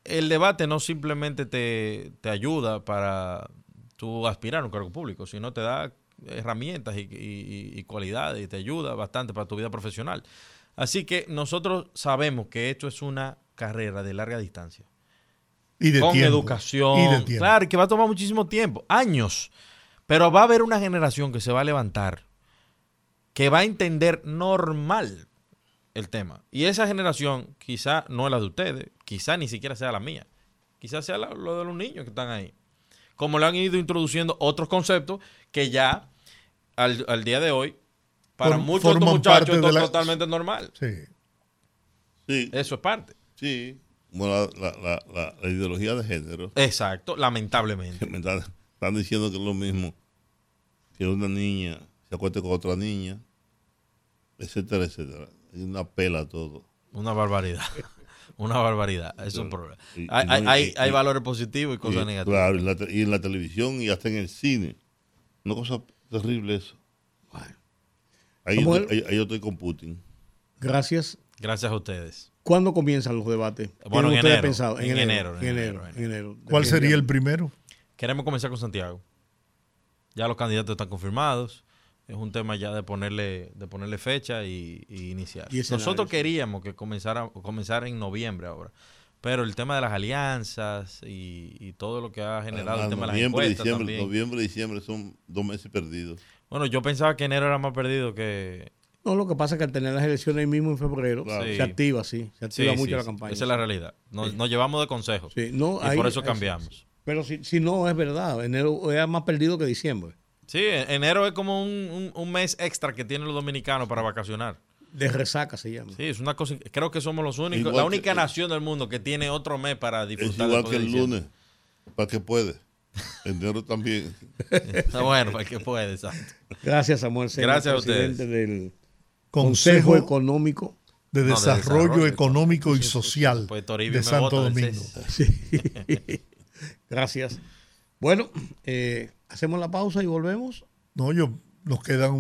el debate no simplemente te, te ayuda para tú aspirar a un cargo público, sino te da herramientas y, y- y cualidades y te ayuda bastante para tu vida profesional. Así que nosotros sabemos que esto es una carrera de larga distancia Y de con tiempo. educación. Y de tiempo. Claro, que va a tomar muchísimo tiempo, años. Pero va a haber una generación que se va a levantar, que va a entender normal el tema. Y esa generación quizá no es la de ustedes, quizá ni siquiera sea la mía, quizá sea la- lo de los niños que están ahí. Como le han ido introduciendo otros conceptos que ya al, al día de hoy, para Form- muchos muchachos la- es totalmente normal. Sí. Sí, Eso es parte. sí. Como la, la- la- la- la ideología de género. Exacto, lamentablemente. Me están, están diciendo que es lo mismo que una niña se acueste con otra niña, etcétera, etcétera. Es una pela todo. Una barbaridad. Una barbaridad. Eso es un problema. Y- Hay, y hay, hay- y- hay y- valores positivos y cosas Y, negativas. Claro, y, en la te- y en la televisión y hasta en el cine. Una cosa terrible eso. Ahí, Samuel. ahí- ahí yo estoy con Putin. Gracias. Gracias a ustedes. ¿Cuándo comienzan los debates? Bueno, ¿Tienen en enero. pensado? En, En enero. enero, En en enero. enero, en enero. ¿Cuál sería el primero? Queremos comenzar con Santiago. Ya los candidatos están confirmados. Es un tema ya de ponerle, de ponerle fecha y, y iniciar. Y Nosotros queríamos que comenzara, comenzara en noviembre ahora. Pero el tema de las alianzas y, y todo lo que ha generado Además, el tema de las noviembre, encuestas diciembre, también. noviembre y diciembre son dos meses perdidos. Bueno, yo pensaba que enero era más perdido que... No, lo que pasa es que al tener las elecciones ahí mismo en febrero, Claro. se activa, sí. Se activa Sí, mucho sí, la campaña. Esa es la realidad. Nos, nos llevamos de consejos. Sí, no, y ahí- por eso cambiamos. Pero si, si no, es verdad. Enero era más perdido que diciembre. Sí, enero es como un, un- un mes extra que tienen los dominicanos para vacacionar. De resaca se llama. Sí, es una cosa. Creo que somos los únicos, Igual la que- única nación del mundo que tiene otro mes para Es disfrutar. igual después que el diciembre. lunes. ¿Para qué puede? Enero también. Está bueno, para el que puede, exacto. Gracias, Samuel Gracias a presidente del Consejo, Consejo Económico. de No, de Desarrollo Económico y Social Pues de Santo Domingo. Sí. Gracias. Bueno, eh, hacemos la pausa y volvemos. No, yo nos quedan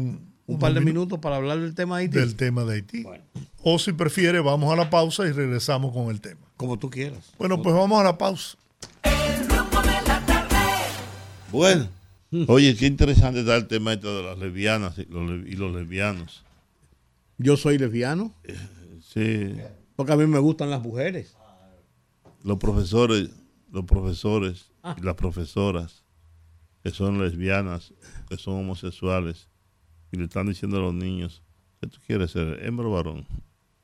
un, par de minu- minutos para hablar del tema Haití. del tema de Haití. Bueno. O si prefiere, vamos a la pausa y regresamos con el tema. Como tú quieras. Bueno, pues vamos a la pausa. El rumbo de la tarde. Bueno. Oye, qué interesante está el tema este de las lesbianas y los, le- y los lesbianos. Yo soy lesbiano Sí. porque a mí me gustan las mujeres. Los profesores, los profesores y las profesoras que son lesbianas, que son homosexuales, y le están diciendo a los niños que tú quieres ser hembra o varón.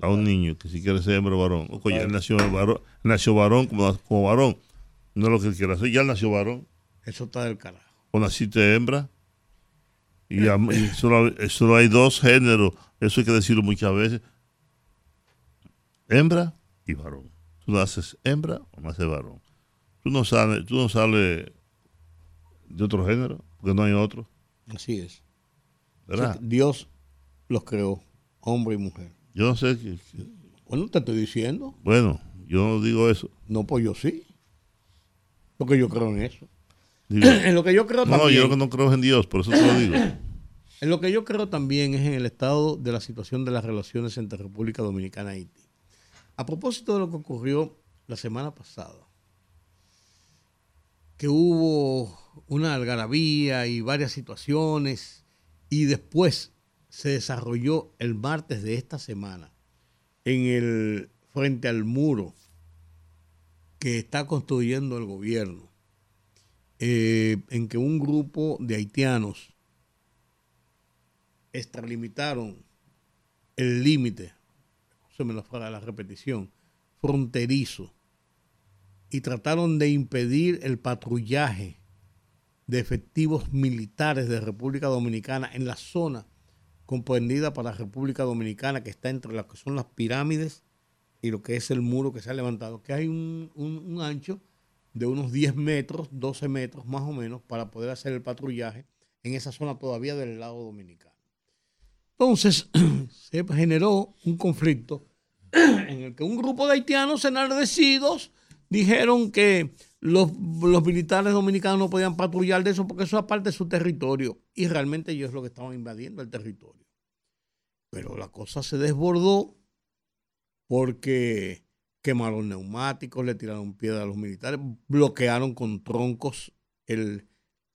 A un niño que si quiere ser hembra o varón. O coño, él nació varón, nació varón como, como varón. No es lo que él quiere hacer, ya él nació varón. Eso está del carajo. O naciste hembra. Y, solo, solo, hay dos géneros, eso hay que decirlo muchas veces. Hembra y varón. Tú naces hembra o naces varón. Tú no sales, tú no sales de otro género, porque no hay otro. Así es. ¿Verdad? Dios los creó, hombre y mujer. Yo no sé. qué bueno, te estoy diciendo. Bueno, yo no digo eso. No, pues yo sí. Porque yo creo en eso. en lo que yo creo también. No, yo no creo en Dios, por eso te lo digo. En lo que yo creo también es en el estado de la situación de las relaciones entre República Dominicana y Haití. A propósito de lo que ocurrió la semana pasada, que hubo una algarabía y varias situaciones, y después se desarrolló el martes de esta semana en el frente al muro que está construyendo el gobierno, eh, en que un grupo de haitianos extralimitaron el límite, se me fuera la repetición, fronterizo, y trataron de impedir el patrullaje de efectivos militares de República Dominicana en la zona comprendida para República Dominicana, que está entre lo que son las pirámides y lo que es el muro que se ha levantado, que hay un, un ancho de unos 10 metros, 12 metros más o menos, para poder hacer el patrullaje en esa zona todavía del lado dominicano. Entonces, se generó un conflicto en el que un grupo de haitianos enardecidos dijeron que los, militares dominicanos no podían patrullar de eso porque eso es parte de su territorio. Y realmente ellos lo que estaban invadiendo el territorio. Pero la cosa se desbordó porque quemaron neumáticos, le tiraron piedra a los militares, bloquearon con troncos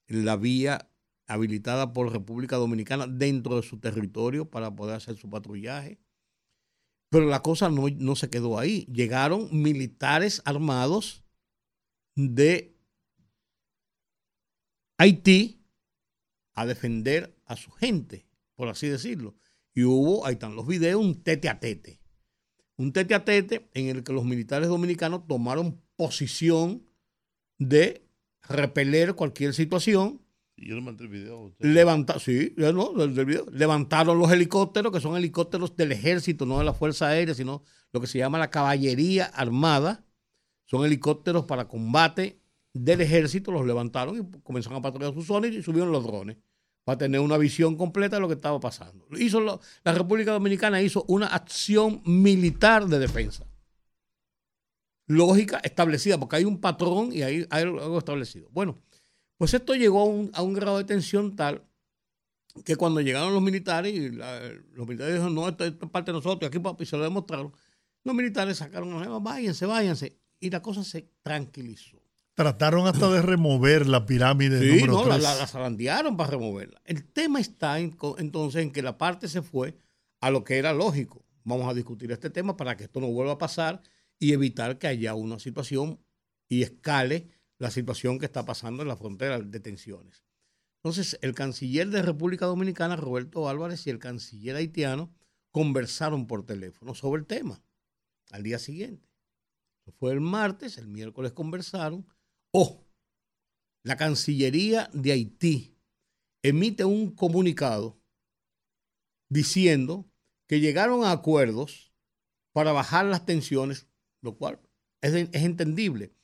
la vía habilitada por República Dominicana dentro de su territorio para poder hacer su patrullaje. Pero la cosa no, no se quedó ahí. Llegaron militares armados de Haití a defender a su gente, por así decirlo. Y hubo, ahí están los videos, un tete a tete. Un tete a tete en el que los militares dominicanos tomaron posición de repeler cualquier situación y yo le mandé el video. Levanta, sí, no, video. Levantaron los helicópteros, que son helicópteros del ejército, no de la Fuerza Aérea, sino lo que se llama la caballería armada. Son helicópteros para combate del ejército, los levantaron y comenzaron a patrullar sus zonas y subieron los drones para tener una visión completa de lo que estaba pasando. Hizo la República Dominicana hizo una acción militar de defensa. Lógica establecida, porque hay un patrón y hay, hay algo establecido. Bueno, pues esto llegó a un, grado de tensión tal que cuando llegaron los militares, y los militares dijeron, no, esto, es parte de nosotros, aquí y se lo demostraron, los militares sacaron váyanse, váyanse, y la cosa se tranquilizó. Trataron hasta de remover la pirámide sí, número no, La, la, zarandearon para removerla. El tema está entonces en que la parte se fue a lo que era lógico. Vamos a discutir este tema para que esto no vuelva a pasar y evitar que haya una situación y escale la situación que está pasando en la frontera de tensiones. Entonces, el canciller de República Dominicana, Roberto Álvarez, y el canciller haitiano conversaron por teléfono sobre el tema al día siguiente. fue el martes, el miércoles conversaron. Oh, la Cancillería de Haití emite un comunicado diciendo que llegaron a acuerdos para bajar las tensiones, lo cual es, es entendible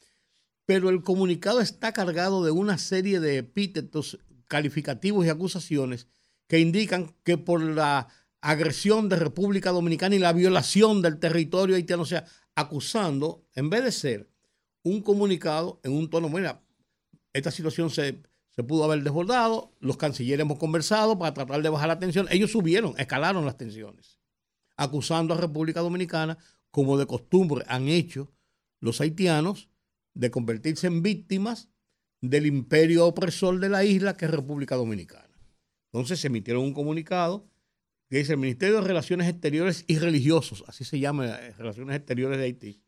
pero el comunicado está cargado de una serie de epítetos calificativos y acusaciones que indican que por la agresión de República Dominicana y la violación del territorio haitiano, o sea, acusando, en vez de ser un comunicado en un tono, bueno, esta situación se, se pudo haber desbordado, los cancilleres hemos conversado para tratar de bajar la tensión, ellos subieron, escalaron las tensiones, acusando a República Dominicana, como de costumbre han hecho los haitianos, de convertirse en víctimas del imperio opresor de la isla que es República Dominicana. Entonces se emitieron un comunicado que dice el Ministerio de Relaciones Exteriores y Religiosos, así se llama eh, Relaciones Exteriores de Haití,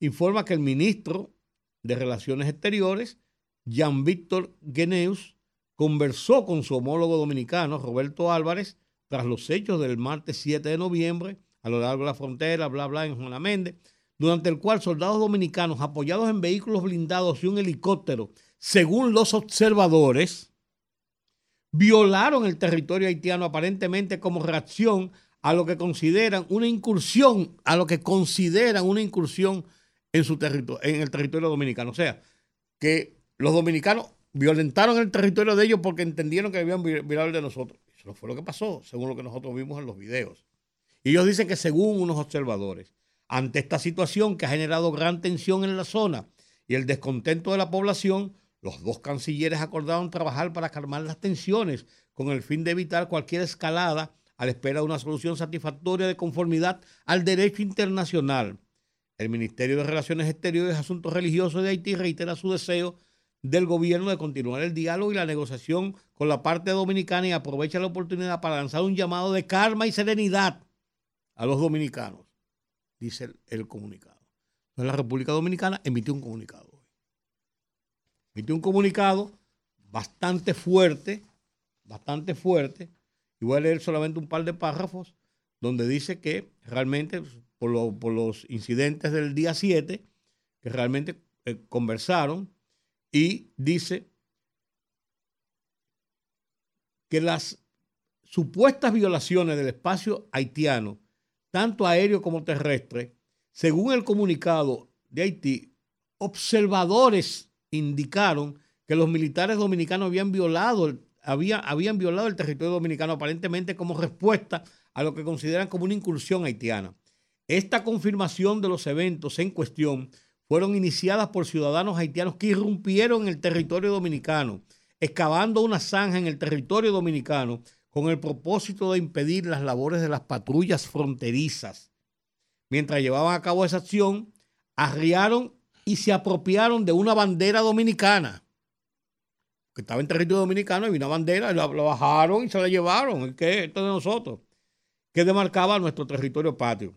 informa que el ministro de Relaciones Exteriores, Jean-Víctor Gueneus, conversó con su homólogo dominicano, Roberto Álvarez, tras los hechos del martes 7 de noviembre, a lo largo de la frontera, bla, bla, en Juan Méndez, durante el cual soldados dominicanos apoyados en vehículos blindados y un helicóptero, según los observadores, violaron el territorio haitiano aparentemente como reacción a lo que consideran una incursión, a lo que consideran una incursión en su territorio, en el territorio dominicano. O sea, que los dominicanos violentaron el territorio de ellos porque entendieron que habían violado el de nosotros. Eso no fue lo que pasó, según lo que nosotros vimos en los videos. Y ellos dicen que según unos observadores, ante esta situación que ha generado gran tensión en la zona y el descontento de la población, los dos cancilleres acordaron trabajar para calmar las tensiones con el fin de evitar cualquier escalada a la espera de una solución satisfactoria de conformidad al derecho internacional. El Ministerio de Relaciones Exteriores y Asuntos Religiosos de Haití reitera su deseo del gobierno de continuar el diálogo y la negociación con la parte dominicana y aprovecha la oportunidad para lanzar un llamado de calma y serenidad a los dominicanos, dice el, comunicado. Entonces la República Dominicana emitió un comunicado. Emitió un comunicado bastante fuerte, bastante fuerte, y voy a leer solamente un par de párrafos donde dice que realmente, por, los incidentes del día 7, que realmente eh, conversaron y dice que las supuestas violaciones del espacio haitiano, tanto aéreo como terrestre, según el comunicado de Haití, observadores indicaron que los militares dominicanos habían violado habían violado el territorio dominicano aparentemente como respuesta a lo que consideran como una incursión haitiana. Esta confirmación de los eventos en cuestión fueron iniciadas por ciudadanos haitianos que irrumpieron en el territorio dominicano, excavando una zanja en el territorio dominicano con el propósito de impedir las labores de las patrullas fronterizas. Mientras llevaban a cabo esa acción, arriaron y se apropiaron de una bandera dominicana que estaba en territorio dominicano y una bandera, la, bajaron y se la llevaron. ¿Qué? Esto de nosotros. Que demarcaba nuestro territorio patrio.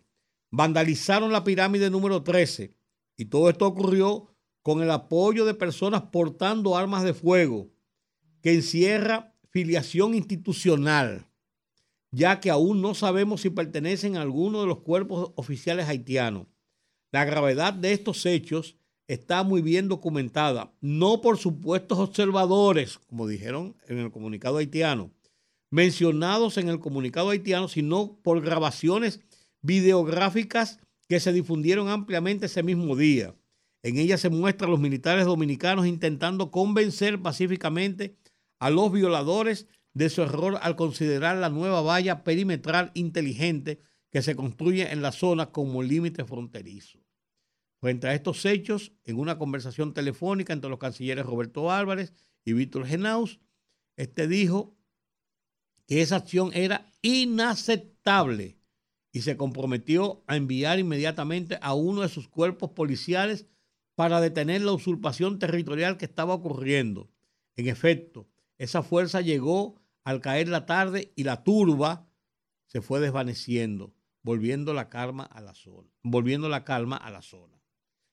Vandalizaron la pirámide número 13 y todo esto ocurrió con el apoyo de personas portando armas de fuego, que encierra filiación institucional, ya que aún no sabemos si pertenecen a alguno de los cuerpos oficiales haitianos. La gravedad de estos hechos está muy bien documentada, no por supuestos observadores, como dijeron en el comunicado haitiano, mencionados en el comunicado haitiano, sino por grabaciones videográficas que se difundieron ampliamente ese mismo día. En ellas se muestran los militares dominicanos intentando convencer pacíficamente a los violadores de su error al considerar la nueva valla perimetral inteligente que se construye en la zona como límite fronterizo. Frente a estos hechos, en una conversación telefónica entre los cancilleres Roberto Álvarez y Víctor Genaus, este dijo que esa acción era inaceptable y se comprometió a enviar inmediatamente a uno de sus cuerpos policiales para detener la usurpación territorial que estaba ocurriendo. En efecto, esa fuerza llegó al caer la tarde y la turba se fue desvaneciendo, volviendo la calma a la zona, volviendo la calma a la zona.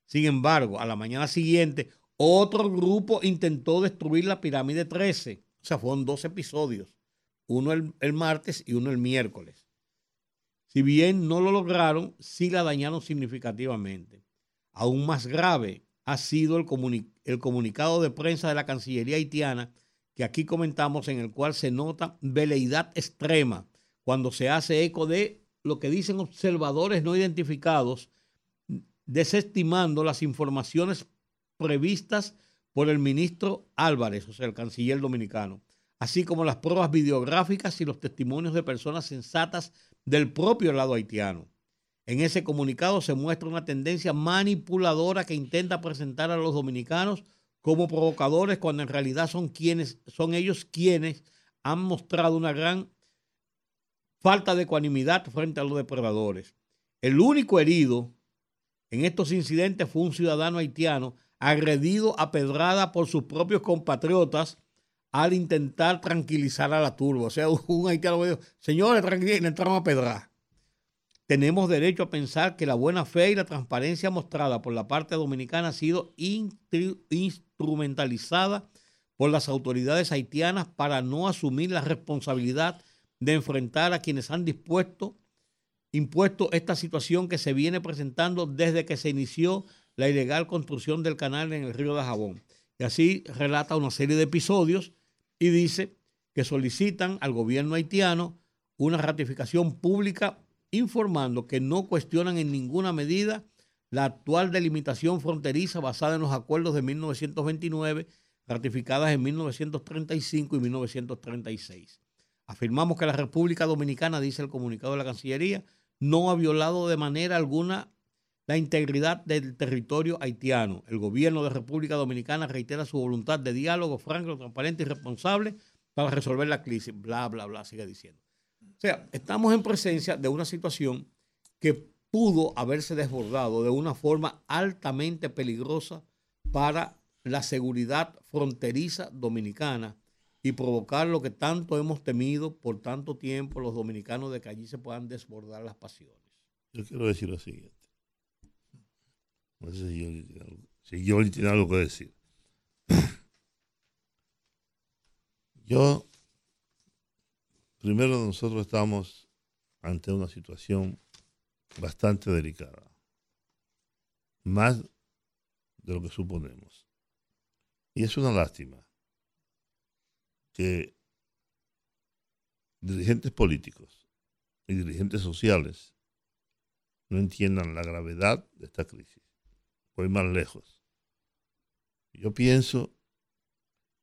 Sin embargo, a la mañana siguiente, otro grupo intentó destruir la pirámide 13. O sea, fueron dos episodios, uno el, martes y uno el miércoles. Si bien no lo lograron, sí la dañaron significativamente. Aún más grave ha sido el, comunicado de prensa de la Cancillería haitiana que aquí comentamos, en el cual se nota veleidad extrema cuando se hace eco de lo que dicen observadores no identificados desestimando las informaciones previstas por el ministro Álvarez, o sea, el canciller dominicano, así como las pruebas videográficas y los testimonios de personas sensatas del propio lado haitiano. En ese comunicado se muestra una tendencia manipuladora que intenta presentar a los dominicanos como provocadores cuando en realidad son quienes son ellos quienes han mostrado una gran falta de ecuanimidad frente a los depredadores. El único herido en estos incidentes fue un ciudadano haitiano agredido a pedrada por sus propios compatriotas al intentar tranquilizar a la turba. O sea, un haitiano dijo, señores, tranquilos, entramos a pedrar. Tenemos derecho a pensar que la buena fe y la transparencia mostrada por la parte dominicana ha sido instrumentalizada por las autoridades haitianas para no asumir la responsabilidad de enfrentar a quienes han dispuesto impuesto esta situación que se viene presentando desde que se inició la ilegal construcción del canal en el río de Jabón. Y así relata una serie de episodios y dice que solicitan al gobierno haitiano una ratificación pública informando que no cuestionan en ninguna medida la actual delimitación fronteriza basada en los acuerdos de 1929, ratificadas en 1935 y 1936. Afirmamos que la República Dominicana, dice el comunicado de la Cancillería, no ha violado de manera alguna la integridad del territorio haitiano. El gobierno de República Dominicana reitera su voluntad de diálogo franco, transparente y responsable para resolver la crisis. Bla, bla, bla, sigue diciendo. O sea, estamos en presencia de una situación que pudo haberse desbordado de una forma altamente peligrosa para la seguridad fronteriza dominicana y provocar lo que tanto hemos temido por tanto tiempo los dominicanos de que allí se puedan desbordar las pasiones. Yo quiero decir lo siguiente. No sé si yo, si yo tiene algo que decir. Yo, primero nosotros estamos ante una situación bastante delicada, más de lo que suponemos. Y es una lástima que dirigentes políticos y dirigentes sociales no entiendan la gravedad de esta crisis. Voy más lejos. Yo pienso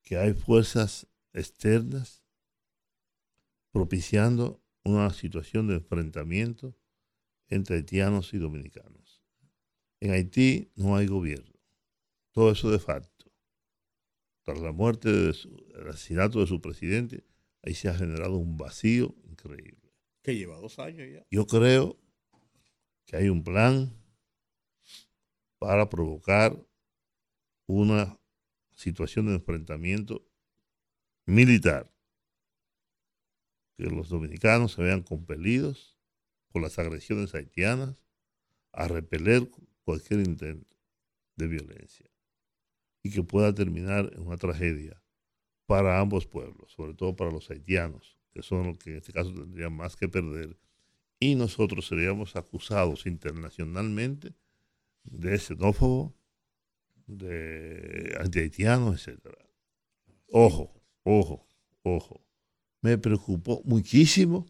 que hay fuerzas externas propiciando una situación de enfrentamiento entre haitianos y dominicanos. En Haití no hay gobierno. Todo eso de facto. Tras la muerte, del asesinato de su presidente, ahí se ha generado un vacío increíble. Que lleva dos años ya. Yo creo que hay un plan para provocar una situación de enfrentamiento militar. Que los dominicanos se vean compelidos por las agresiones haitianas a repeler cualquier intento de violencia y que pueda terminar en una tragedia para ambos pueblos, sobre todo para los haitianos, que son los que en este caso tendrían más que perder, y nosotros seríamos acusados internacionalmente de xenófobo, de antihaitiano, etc. Ojo, ojo, ojo. Me preocupó muchísimo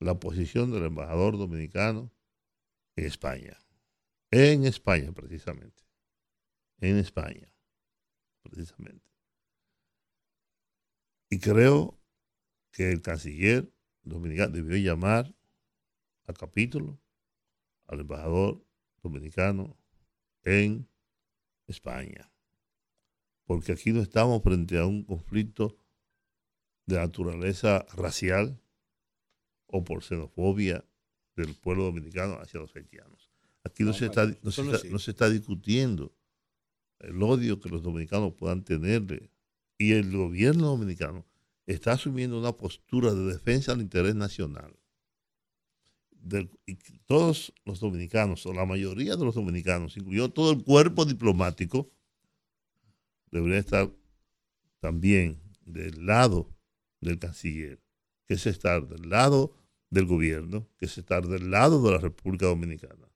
la posición del embajador dominicano en España. En España, precisamente. En España, precisamente. Y creo que el canciller dominicano debió llamar a capítulo al embajador dominicano en España. Porque aquí no estamos frente a un conflicto de naturaleza racial, o por xenofobia del pueblo dominicano hacia los haitianos. Aquí no, se, está, no, se está, discutiendo el odio que los dominicanos puedan tenerle. Y el gobierno dominicano está asumiendo una postura de defensa del interés nacional. Todos los dominicanos, o la mayoría de los dominicanos, incluyendo todo el cuerpo diplomático, deberían estar también del lado del canciller que es estar del lado del gobierno, que es estar del lado de la República Dominicana.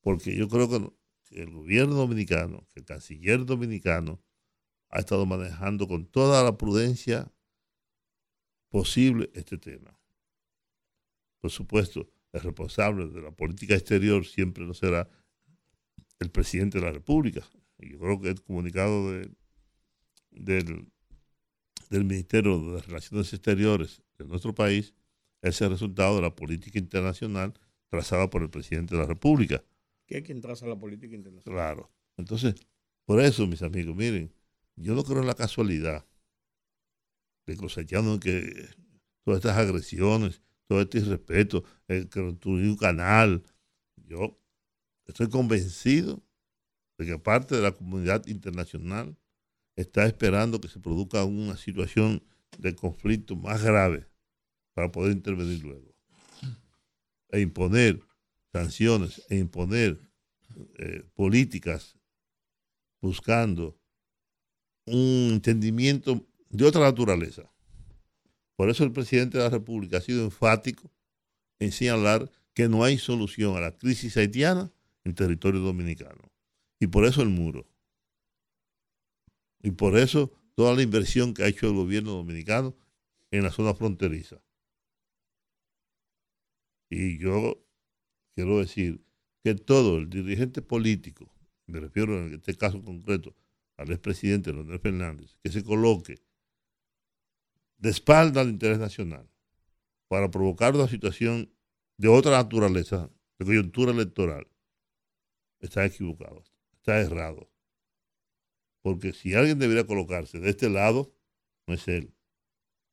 Porque yo creo que el gobierno dominicano, que el canciller dominicano ha estado manejando con toda la prudencia posible este tema. Por supuesto, el responsable de la política exterior siempre no será el presidente de la República. Y yo creo que el comunicado del del Ministerio de Relaciones Exteriores de nuestro país es el resultado de la política internacional trazada por el presidente de la República. ¿Qué es quien traza la política internacional? Claro. Entonces, por eso, mis amigos, miren, yo no creo en la casualidad de los haitianos que todas estas agresiones, todo este irrespeto, el un canal, yo estoy convencido de que parte de la comunidad internacional está esperando que se produzca una situación de conflicto más grave para poder intervenir luego. E imponer sanciones, e imponer eh, políticas buscando un entendimiento de otra naturaleza. Por eso el presidente de la República ha sido enfático en señalar que no hay solución a la crisis haitiana en territorio dominicano. Y por eso el muro. Y por eso toda la inversión que ha hecho el gobierno dominicano en la zona fronteriza. Y yo quiero decir que todo el dirigente político, me refiero en este caso concreto al expresidente Leonel Fernández, que se coloque de espalda al interés nacional para provocar una situación de otra naturaleza, de coyuntura electoral, está equivocado, está errado. Porque si alguien debería colocarse de este lado, no es él.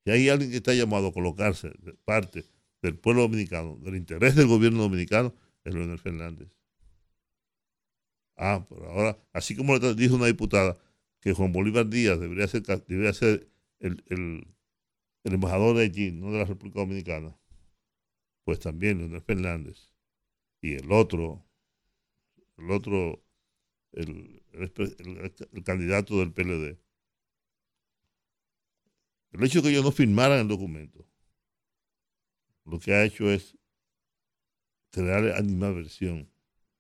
Si hay alguien que está llamado a colocarse de parte del pueblo dominicano, del interés del gobierno dominicano, es Leonel Fernández. Ah, pero ahora, así como le dijo una diputada que Juan Bolívar Díaz debería ser, debería ser el, el, el embajador de allí, no de la República Dominicana, pues también Leonel Fernández y el otro, el otro, el, el, candidato del PLD. El hecho de que ellos no firmaran el documento, lo que ha hecho es crear animadversión.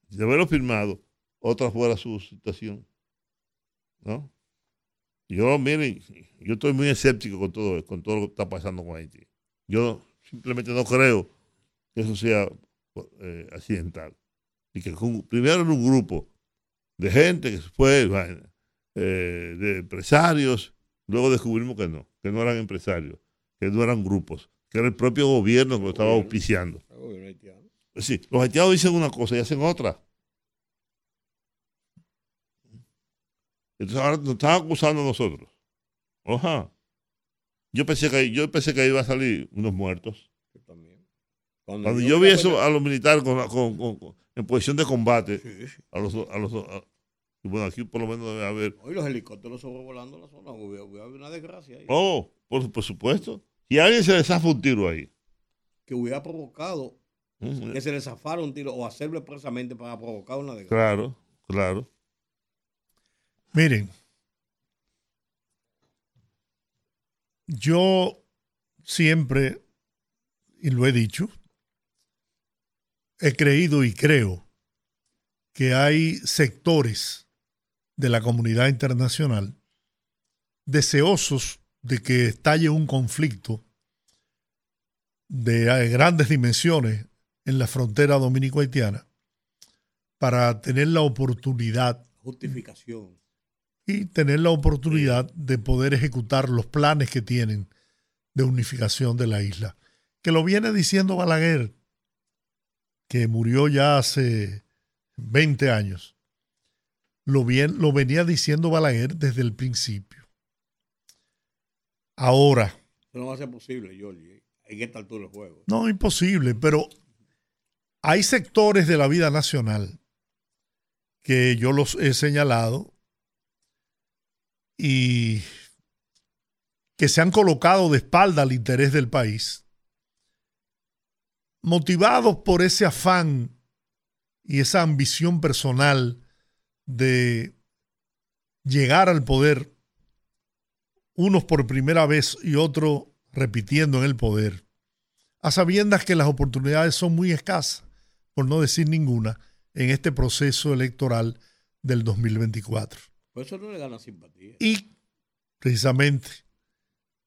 De haberlo firmado, otra fuera su situación. ¿No? Yo, miren, yo estoy muy escéptico con todo, con todo lo que está pasando con Haití. Yo simplemente no creo que eso sea eh, accidental. Y que primero era un grupo de gente que fue, eh, de empresarios, luego descubrimos que no, que no eran empresarios, que no eran grupos, que era el propio gobierno que lo estaba auspiciando. Sí, los haitianos dicen una cosa y hacen otra. Entonces ahora nos están acusando a nosotros. Oja. Yo pensé que yo pensé que iba a salir unos muertos. Cuando, yo, vi eso a los militares en posición de combate, a los, a los bueno, aquí por lo menos debe haber. Hoy los helicópteros sobrevolando la zona, hubiera, una desgracia ahí. Oh, por, por supuesto. Y alguien se le zafa un tiro ahí. Que hubiera provocado que se le zafara un tiro o hacerlo expresamente para provocar una desgracia. Claro, claro. Miren, yo siempre, y lo he dicho, he creído y creo que hay sectores de la comunidad internacional deseosos de que estalle un conflicto de grandes dimensiones en la frontera dominico-haitiana para tener la oportunidad. Justificación. Y tener la oportunidad de poder ejecutar los planes que tienen de unificación de la isla. Que lo viene diciendo Balaguer, que murió ya hace 20 años. Lo, bien, lo venía diciendo Balaguer desde el principio. Ahora. Eso no va a ser posible, Jorge, en esta altura del juego. No, imposible, pero hay sectores de la vida nacional que yo los he señalado y que se han colocado de espalda al interés del país, motivados por ese afán y esa ambición personal de llegar al poder, unos por primera vez y otros repitiendo en el poder, a sabiendas que las oportunidades son muy escasas por no decir ninguna, en este proceso electoral del 2024. Por eso no le gana simpatía. Y precisamente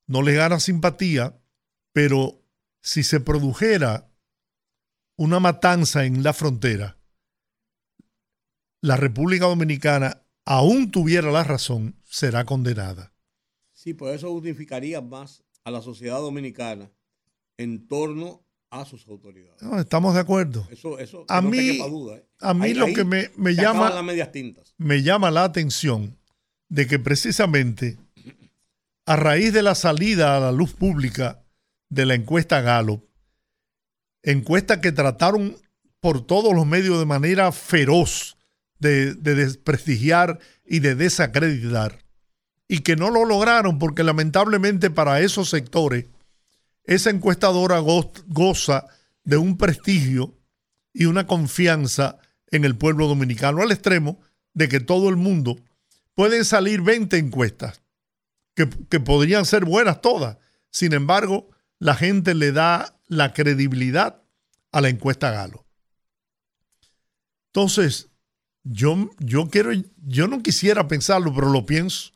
no le gana simpatía, pero si se produjera una matanza en la frontera, la República Dominicana, aún tuviera la razón, será condenada. Sí, por eso unificaría más a la sociedad dominicana en torno a sus autoridades. estamos de acuerdo. Eso, eso a mí, ¿eh? a mí lo que me, me llama, me llama la atención de que precisamente a raíz de la salida a la luz pública de la encuesta Gallup, encuesta que trataron por todos los medios de manera feroz de, de desprestigiar y de desacreditar, y que no lo lograron porque lamentablemente para esos sectores esa encuestadora goza de un prestigio y una confianza en el pueblo dominicano al extremo de que todo el mundo pueden salir 20 encuestas que, que podrían ser buenas todas. Sin embargo, la gente le da la credibilidad a la encuesta Galo. Entonces, yo, yo quiero, yo no quisiera pensarlo, pero lo pienso.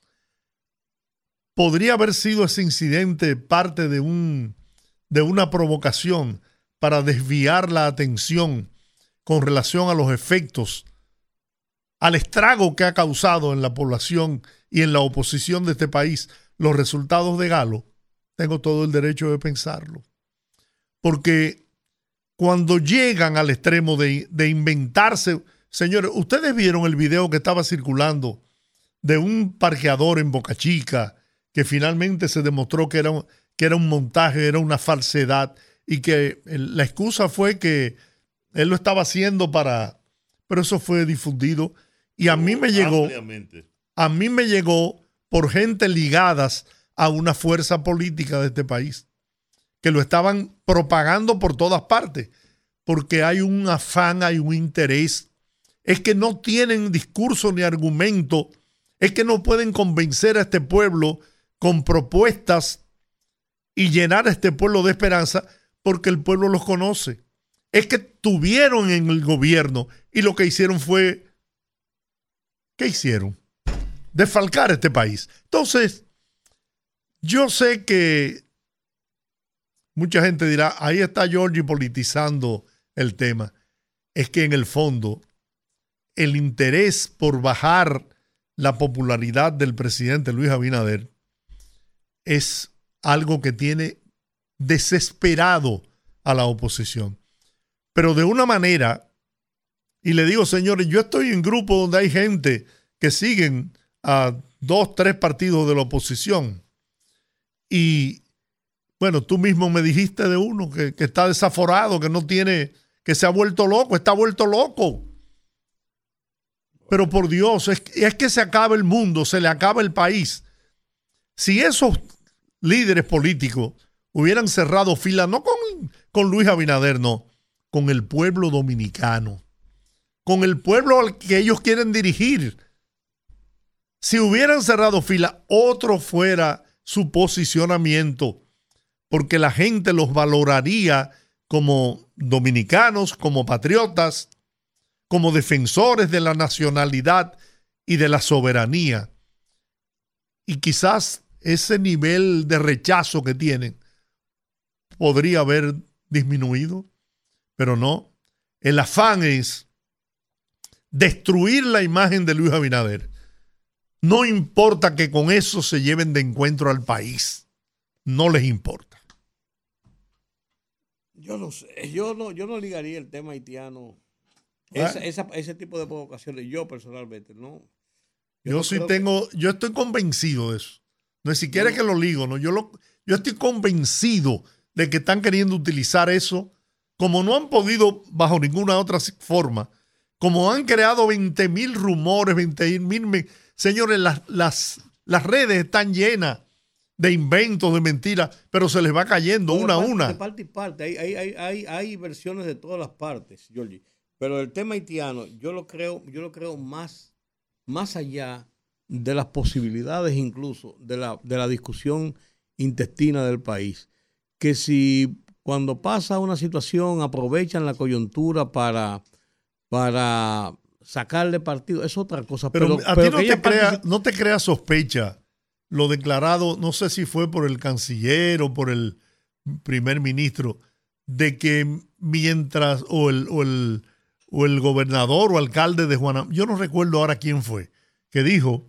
podría haber sido ese incidente parte de, un, de una provocación para desviar la atención con relación a los efectos, al estrago que ha causado en la población y en la oposición de este país los resultados de Galo, tengo todo el derecho de pensarlo. Porque cuando llegan al extremo de, de inventarse, señores, ustedes vieron el video que estaba circulando de un parqueador en Boca Chica, que finalmente se demostró que era, que era un montaje, era una falsedad, y que la excusa fue que él lo estaba haciendo para... Pero eso fue difundido. Y a mí me llegó... A mí me llegó por gente ligadas a una fuerza política de este país, que lo estaban propagando por todas partes, porque hay un afán, hay un interés. Es que no tienen discurso ni argumento. Es que no pueden convencer a este pueblo con propuestas y llenar a este pueblo de esperanza porque el pueblo los conoce. Es que tuvieron en el gobierno y lo que hicieron fue, ¿qué hicieron? Desfalcar este país. Entonces, yo sé que mucha gente dirá, ahí está Giorgi politizando el tema. Es que en el fondo, el interés por bajar la popularidad del presidente Luis Abinader es algo que tiene desesperado a la oposición. Pero de una manera, y le digo, señores, yo estoy en grupo donde hay gente que siguen a dos, tres partidos de la oposición. Y bueno, tú mismo me dijiste de uno que, está desaforado, que no tiene, que se ha vuelto loco, está vuelto loco. Pero por Dios, es que se acaba el mundo, se le acaba el país. Si esos líderes políticos hubieran cerrado fila, no con, con Luis Abinader, no, con el pueblo dominicano, con el pueblo al que ellos quieren dirigir. Si hubieran cerrado fila, otro fuera su posicionamiento, porque la gente los valoraría como dominicanos, como patriotas, como defensores de la nacionalidad y de la soberanía. Y quizás ese nivel de rechazo que tienen podría haber disminuido, pero no. El afán es destruir la imagen de Luis Abinader. No importa que con eso se lleven de encuentro al país. No les importa. Yo no sé, yo no, yo no ligaría el tema haitiano ese tipo de provocaciones, yo personalmente, no. Yo, sí tengo, yo estoy convencido de eso. No es siquiera que lo ligo, no. Yo, lo, yo estoy convencido de que están queriendo utilizar eso como no han podido bajo ninguna otra forma, como han creado 20 mil rumores, 20 mil... Señores, las, las, las redes están llenas de inventos, de mentiras, pero se les va cayendo una a una. De parte y parte. Hay, hay, hay, hay, versiones de todas las partes, Georgie. Pero el tema haitiano, yo lo creo, yo lo creo más, más allá de las posibilidades incluso de la, de la discusión intestina del país. Que si cuando pasa una situación aprovechan la coyuntura para, para sacarle partido, es otra cosa. Pero, a ti no te, crea, no te crea sospecha lo declarado, no sé si fue por el canciller o por el primer ministro, de que mientras, o el, o el o el gobernador o alcalde de Juana, yo no recuerdo ahora quién fue, que dijo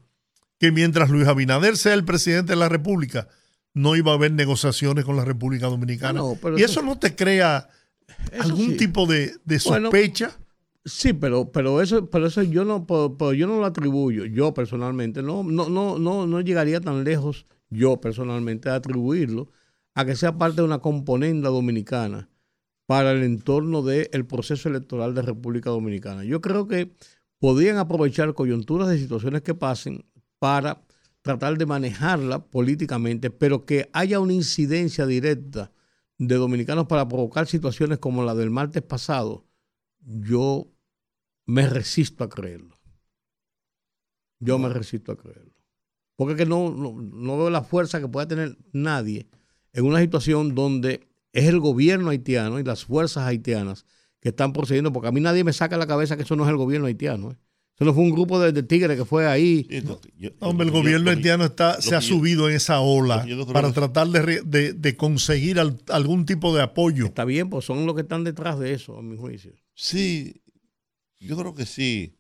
que mientras Luis Abinader sea el presidente de la República, no iba a haber negociaciones con la República Dominicana. y eso, no te crea algún tipo de, sospecha. sí, pero, pero eso, pero eso yo no, yo no lo atribuyo, yo personalmente, no, no, no, no, no llegaría tan lejos, yo personalmente, a atribuirlo a que sea parte de una componenda dominicana para el entorno del proceso electoral de República Dominicana. Yo creo que podrían aprovechar coyunturas de situaciones que pasen para tratar de manejarla políticamente, pero que haya una incidencia directa de dominicanos para provocar situaciones como la del martes pasado, yo me resisto a creerlo. Yo me resisto a creerlo. Porque que no, no veo la fuerza que pueda tener nadie en una situación donde es el gobierno haitiano y las fuerzas haitianas que están procediendo, porque a mí nadie me saca la cabeza que eso no es el gobierno haitiano. ¿eh? Eso no fue un grupo de, de tigres que fue ahí. Sí, yo- Hombre, el yo- gobierno haitiano está, se ha subido en esa ola para tratar de, re- de- de conseguir al- algún tipo de apoyo. Está bien, pues son los que están detrás de eso, a mi juicio. Sí, yo creo que sí,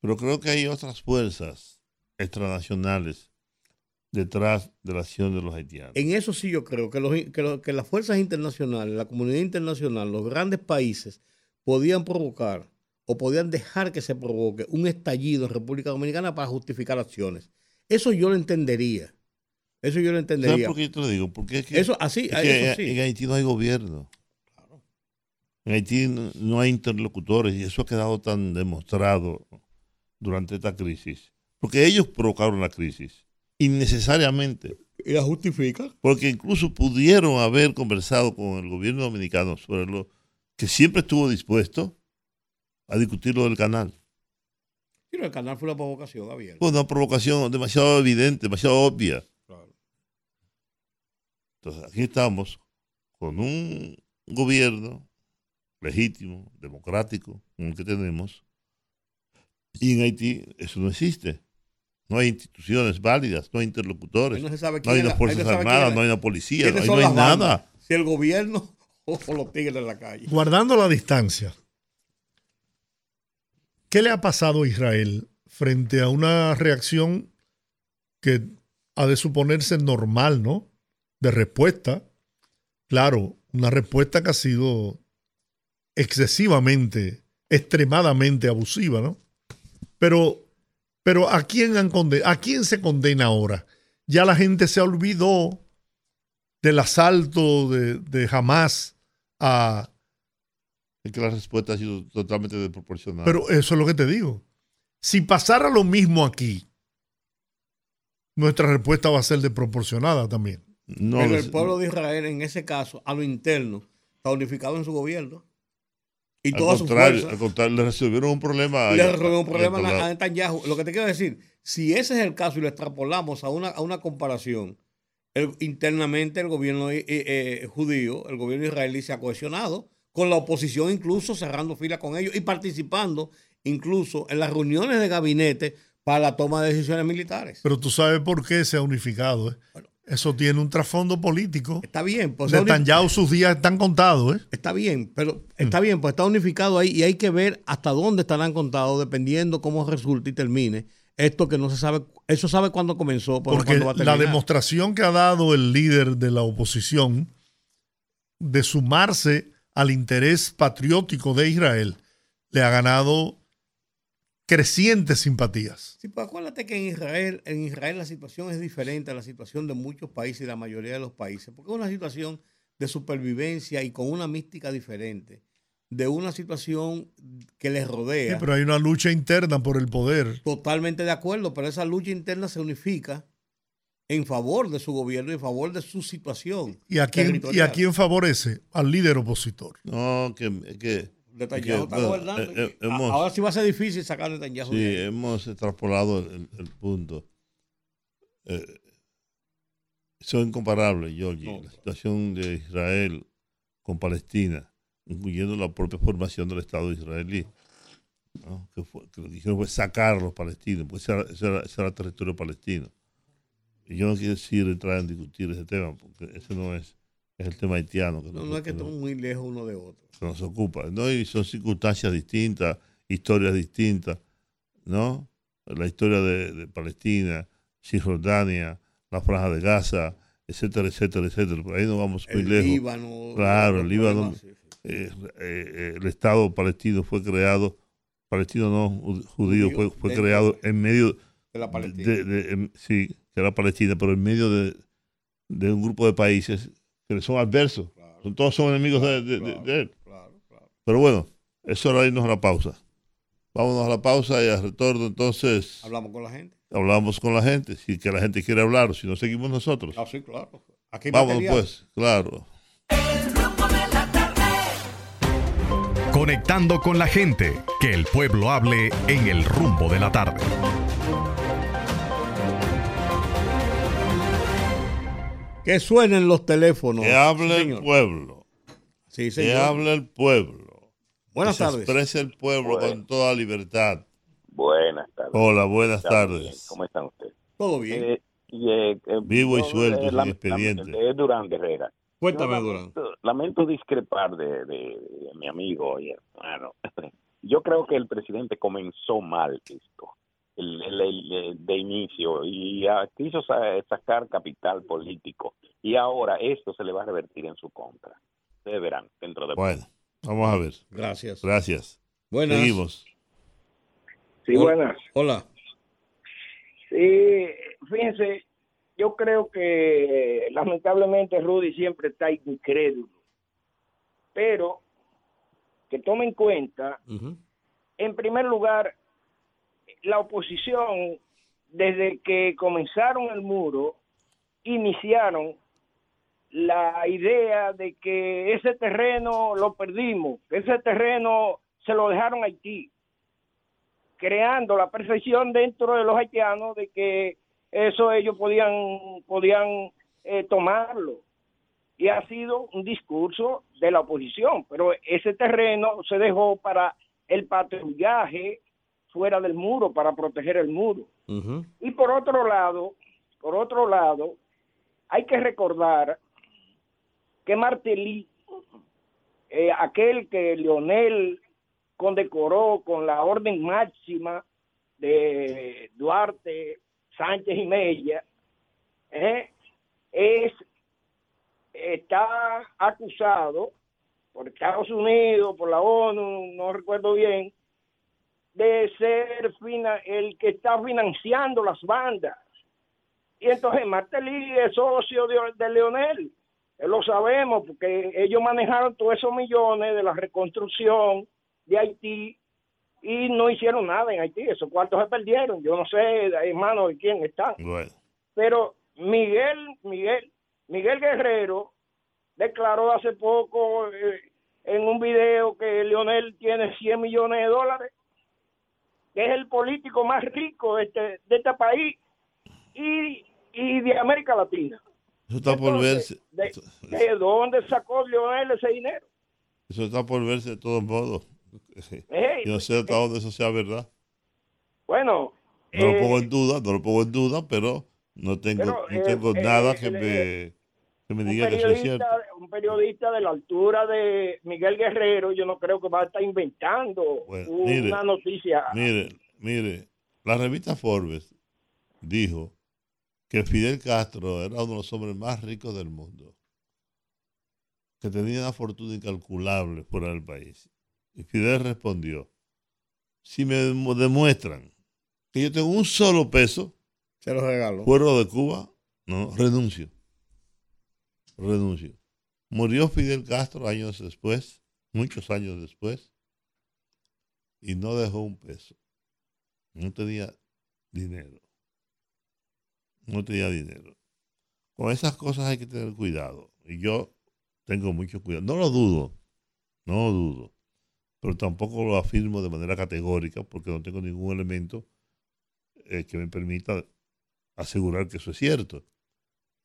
pero creo que hay otras fuerzas extranacionales detrás de la acción de los haitianos. En eso sí yo creo que, los, que, los- que las fuerzas internacionales, la comunidad internacional, los grandes países podían provocar o podían dejar que se provoque un estallido en República Dominicana para justificar acciones. Eso yo lo entendería. Eso yo lo ¿Sabes entendería. por qué yo te lo digo? Porque es que, Eso así, es que eso sí. en Haití no hay gobierno. En Haití no- no hay interlocutores y eso ha quedado tan demostrado durante esta crisis. Porque ellos provocaron la crisis, innecesariamente. Y la justifican. Porque incluso pudieron haber conversado con el gobierno dominicano sobre lo que siempre estuvo dispuesto a discutir lo del canal. Pero el canal fue una provocación abierta. Fue una provocación demasiado evidente, demasiado obvia. Claro. Entonces aquí estamos con un gobierno legítimo, democrático, como el que tenemos, y en Haití eso no existe. No hay instituciones válidas, no hay interlocutores, no se sabe no quién hay es unas fuerzas no armadas, no hay una policía, ¿Quiénes ahí son no hay nada. Si el gobierno o los tigres de la calle. Guardando la distancia, ¿qué le ha pasado a Israel frente a una reacción que ha de suponerse normal, ¿no? De respuesta. Claro, una respuesta que ha sido excesivamente, extremadamente abusiva, ¿no? Pero, pero ¿a quién, han ¿a quién se condena ahora? Ya la gente se olvidó del asalto de, de Hamas a, Es que la respuesta ha sido totalmente desproporcionada. Pero eso es lo que te digo. Si pasara lo mismo aquí, nuestra respuesta va a ser desproporcionada también. no, Pero el pueblo de Israel, en ese caso, a lo interno, está unificado en su gobierno. Y al toda su contrario, fuerza. al contrario, le resolvieron un problema. le a- resolvió un problema a- a a Netanyahu. Lo que te quiero decir, si ese es el caso y lo extrapolamos a una, a una comparación, el- internamente el gobierno eh, eh, judío, el gobierno israelí se ha cohesionado con la oposición incluso cerrando fila con ellos y participando incluso en las reuniones de gabinete para la toma de decisiones militares. Pero tú sabes por qué se ha unificado. ¿eh? Eso tiene un trasfondo político. Está bien, pues Netanyahu sus días están contados. ¿eh? Está bien, pero está bien, pues está unificado ahí y hay que ver hasta dónde estarán contados dependiendo cómo resulte y termine. Esto que no se sabe, eso sabe cuándo comenzó, pero Porque cuándo va a la terminar. demostración que ha dado el líder de la oposición de sumarse al interés patriótico de Israel le ha ganado crecientes simpatías. Sí, pues acuérdate que en Israel, en Israel la situación es diferente a la situación de muchos países y la mayoría de los países, porque es una situación de supervivencia y con una mística diferente, de una situación que les Sí, rodea. pero hay una lucha interna por el poder. Totalmente de acuerdo, pero esa lucha interna se unifica en favor de su gobierno, en favor de su situación. ¿Y a quién, y territorial. a quién favorece? Al líder opositor. No, que, que, bueno, gobernando. eh, eh, hemos- Ahora sí va a ser difícil sacar Netanyahu. Sí, de hemos extrapolado el, el punto. Eh, son incomparables, Georgie. No. La situación de Israel con Palestina, incluyendo la propia formación del Estado israelí. ¿no? Que, fue, que lo que hicieron fue sacar a los palestinos, porque ese era, ese era- ese era territorio palestino. Yo no quiero decir entrar en discutir ese tema, porque ese no es, es el tema haitiano que, No, no es que estamos muy lejos uno de otro. que nos ocupa. ¿no? Y son circunstancias distintas, historias distintas, ¿no? La historia de, de Palestina, Cisjordania, la Franja de Gaza, etcétera, etcétera, etcétera. Por ahí no vamos muy El lejos. Líbano. Claro, el Líbano. problemas, sí, sí. Eh, eh, eh, el Estado palestino fue creado, palestino no, ju- judío, fue, fue creado en medio de la Palestina. de, de- en- sí, que era Palestina, pero en medio de, de un grupo de países que le son adversos. Claro, Son- Todos son enemigos de- de- de- claro, de él. claro, claro. Pero bueno, es hora de irnos a la pausa. Vámonos a la pausa y al retorno entonces Hablamos con la gente. hablamos con la gente, si que la gente quiere hablar si no seguimos nosotros. Ah, sí, claro. Aquí Vámonos material. pues, claro. El rumbo de la tarde. Conectando con la gente, que el pueblo hable en el rumbo de la tarde. Que suenen los teléfonos. Que hable Sí, el señor. pueblo, Sí, que señor. hable el pueblo. Buenas que se tardes. exprese el pueblo con toda libertad. Buenas tardes. Hola, buenas tardes. bien. ¿Cómo están ustedes? Todo bien. Eh, y, eh, eh, Vivo y suelto, eh, sin expediente. lam- de Durán Guerrera. Cuéntame, Yo Durán. lamento, lamento discrepar de, de- de mi amigo y hermano. Yo creo que el presidente comenzó mal esto, el, el- el- el- de inicio, y ah, quiso sa- sacar capital político. Y ahora esto se le va a revertir en su contra. Ustedes verán dentro de Bueno, vamos a ver. Gracias. Gracias. Buenas. Seguimos. Sí, Hola. buenas. Hola. Sí, fíjense, yo creo que lamentablemente Rudy siempre está incrédulo, pero que tome en cuenta, en primer lugar, la oposición, desde que comenzaron el muro, iniciaron la idea de que ese terreno lo perdimos, ese terreno se lo dejaron a Haití, creando la percepción dentro de los haitianos de que eso ellos podían podían eh, tomarlo. Y ha sido un discurso de la oposición, pero ese terreno se dejó para el patrullaje fuera del muro para proteger el muro. Y por otro lado, por otro lado, hay que recordar que Martelly, eh, aquel que Leonel condecoró con la orden máxima de Duarte, Sánchez y Mella, eh, es está acusado por Estados Unidos, por la ONU, no recuerdo bien, de ser fina- el que está financiando las bandas. Y entonces Martelly es socio de, de Leonel. Eh, Lo sabemos porque ellos manejaron todos esos millones de la reconstrucción de Haití y no hicieron nada en Haití. Esos cuartos se perdieron. Yo no sé, hermano, de quién están. Bueno, Pero Miguel, Miguel, Miguel Guerrero declaró hace poco eh, en un video que Leonel tiene 100 millones de dólares, que es el político más rico de este, de este país y, y de América Latina. eso está por Entonces, verse. ¿De, de dónde sacó Leonel ese dinero? Eso está por verse de todos modos. Yo no sé hasta dónde eso sea verdad. Bueno, No lo eh, pongo en duda, no lo pongo en duda, pero no tengo, Pero, no eh, tengo eh, nada que eh, me, que me un diga que eso es cierto. periodista, un periodista de la altura de Miguel Guerrero, yo no creo que va a estar inventando Bueno, una mire, noticia. Mire, mire, la revista Forbes dijo que Fidel Castro era uno de los hombres más ricos del mundo, que tenía una fortuna incalculable fuera del país. Y Fidel respondió, si me demu- demuestran que yo tengo un solo peso Se los regalo. fuera de Cuba, no, renuncio. Renuncio. Murió Fidel Castro años después, muchos años después, y no dejó un peso. No tenía dinero. No tenía dinero. Con esas cosas hay que tener cuidado. Y yo tengo mucho cuidado. No lo dudo, no lo dudo. Pero tampoco lo afirmo de manera categórica porque no tengo ningún elemento eh, que me permita asegurar que eso es cierto.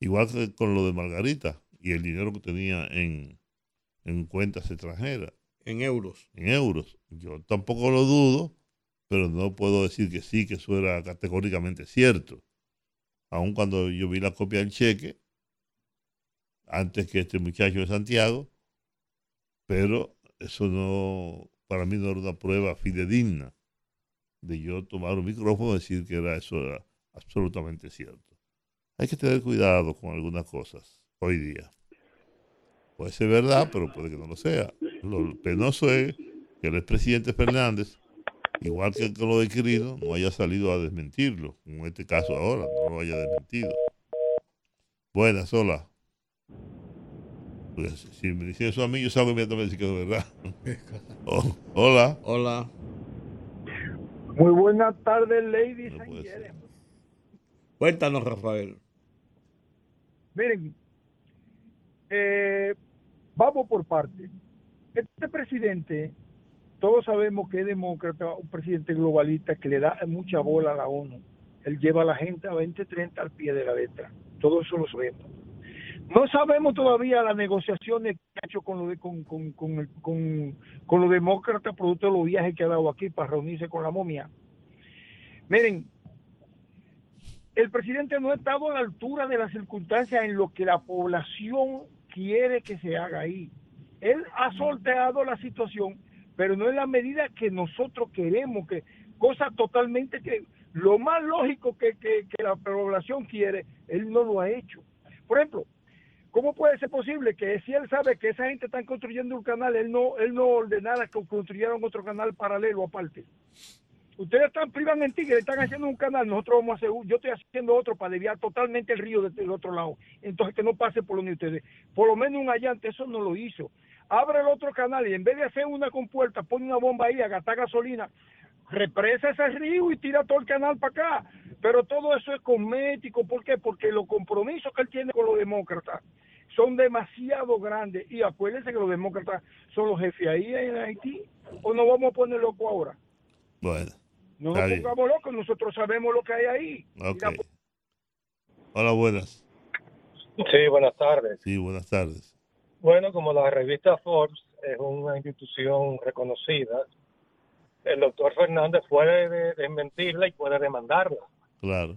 Igual que con lo de Margarita y el dinero que tenía en, en cuentas extranjeras, En euros. en euros. Yo tampoco lo dudo, pero no puedo decir que sí, que eso era categóricamente cierto. Aun cuando yo vi la copia del cheque, antes que este muchacho de Santiago, pero eso no, para mí no era una prueba fidedigna de yo tomar un micrófono y decir que era eso era absolutamente cierto. Hay que tener cuidado con algunas cosas hoy día. Puede ser verdad, pero puede que no lo sea. Lo penoso es que el expresidente Fernández, igual que lo de Quirino, no haya salido a desmentirlo. En este caso ahora, no lo haya desmentido. Buenas, hola. Pues, si me dicen eso a mí, yo salgo inmediatamente decir que es verdad. Oh, hola. Hola. Muy buenas tardes, ladies No and gentlemen. Cuéntanos, Rafael. Miren, eh, vamos por parte. Este presidente, todos sabemos que es demócrata, un presidente globalista que le da mucha bola a la ONU. Él lleva a la gente a 2030 al pie de la letra. Todo eso lo sabemos. No sabemos todavía las negociaciones que ha hecho con, lo de- con, con, con, los demócratas, producto de los viajes que ha dado aquí para reunirse con la momia. Miren, el presidente no ha estado a la altura de las circunstancias en lo que la población quiere que se haga ahí. Él ha sorteado la situación, pero no en la medida que nosotros queremos, que cosa totalmente que lo más lógico que, que, que la población quiere, él no lo ha hecho. Por ejemplo, ¿cómo puede ser posible que si él sabe que esa gente está construyendo un canal, él no, él no ordenara que construyeran otro canal paralelo aparte? Ustedes están privando en Tigre, están haciendo un canal, nosotros vamos a hacer, yo estoy haciendo otro para desviar totalmente el río desde el otro lado. Entonces que no pase por donde ustedes. Por lo menos un allante, eso no lo hizo. Abre el otro canal y en vez de hacer una compuerta, pone una bomba ahí a gastar gasolina, represa ese río y tira todo el canal para acá. Pero todo eso es cosmético. ¿Por qué? Porque los compromisos que él tiene con los demócratas son demasiado grandes. Y acuérdense que los demócratas son los jefes ahí en Haití. ¿O nos vamos a poner locos ahora? Bueno, No nos pongamos locos, nosotros sabemos lo que hay ahí. Hola, buenas. Sí, buenas tardes. Sí, buenas tardes. Bueno, como la revista Forbes es una institución reconocida, el doctor Fernández puede de- desmentirla y puede demandarla. Claro.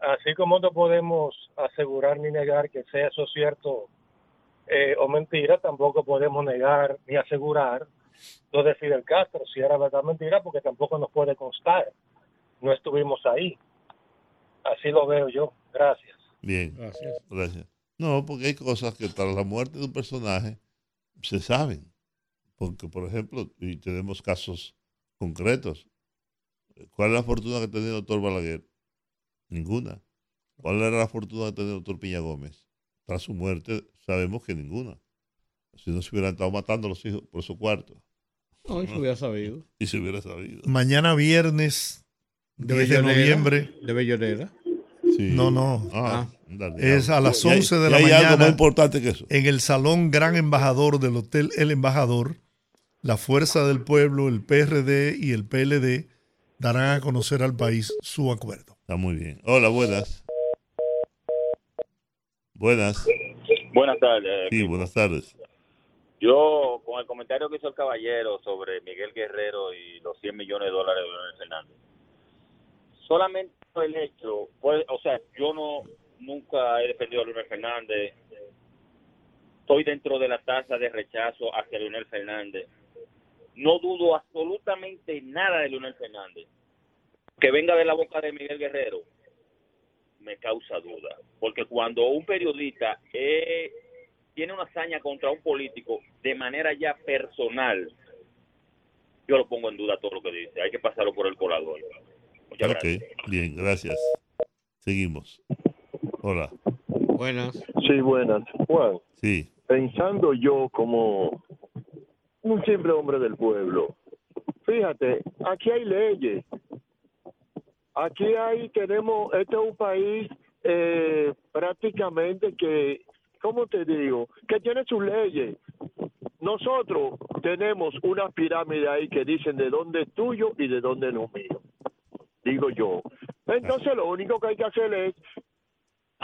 Así como no podemos asegurar ni negar que sea eso cierto eh, o mentira, tampoco podemos negar ni asegurar lo de Fidel Castro, si era verdad o mentira, porque tampoco nos puede constar. No estuvimos ahí. Así lo veo yo. Gracias. Bien. Gracias. No, porque hay cosas que tras la muerte de un personaje se saben. Porque, por ejemplo, y tenemos casos concretos. ¿Cuál es la fortuna que tenía el doctor Balaguer? Ninguna. ¿Cuál era la fortuna que tenía el doctor Piña Gómez? Tras su muerte sabemos que ninguna. Si no se hubieran estado matando a los hijos por su cuarto. No, y se hubiera sabido. Y se hubiera sabido. Mañana viernes, De 10 de noviembre. De Bellonera. Sí. No, no. Ah, dale, es a las Y hay- 11 de la hay mañana. algo más importante que eso. En el Salón Gran Embajador del Hotel El Embajador, la Fuerza del Pueblo, el PRD y el PLD darán a conocer al país su acuerdo. Está muy bien. Hola, buenas. Buenas. Buenas tardes. Sí, buenas tardes. Yo, con el comentario que hizo el caballero sobre Miguel Guerrero y los 100 millones de dólares de Leonel Fernández, solamente el hecho, pues, o sea, yo no nunca he defendido a Leonel Fernández, estoy dentro de la tasa de rechazo hacia Leonel Fernández, no dudo absolutamente nada de Leonel Fernández. Que venga de la boca de Miguel Guerrero me causa duda, porque cuando un periodista eh, tiene una hazaña contra un político de manera ya personal, yo lo pongo en duda todo lo que dice. Hay que pasarlo por el colador. Muchas ok, gracias. bien, gracias. Seguimos. Hola. Buenas. Sí, buenas. Juan, Sí, pensando yo como un simple hombre del pueblo, fíjate, aquí hay leyes. Aquí hay, tenemos, este es un país eh, prácticamente que, ¿cómo te digo? Que tiene sus leyes. Nosotros tenemos una pirámide ahí que dicen de dónde es tuyo y de dónde es lo mío. Digo yo. Entonces lo único que hay que hacer es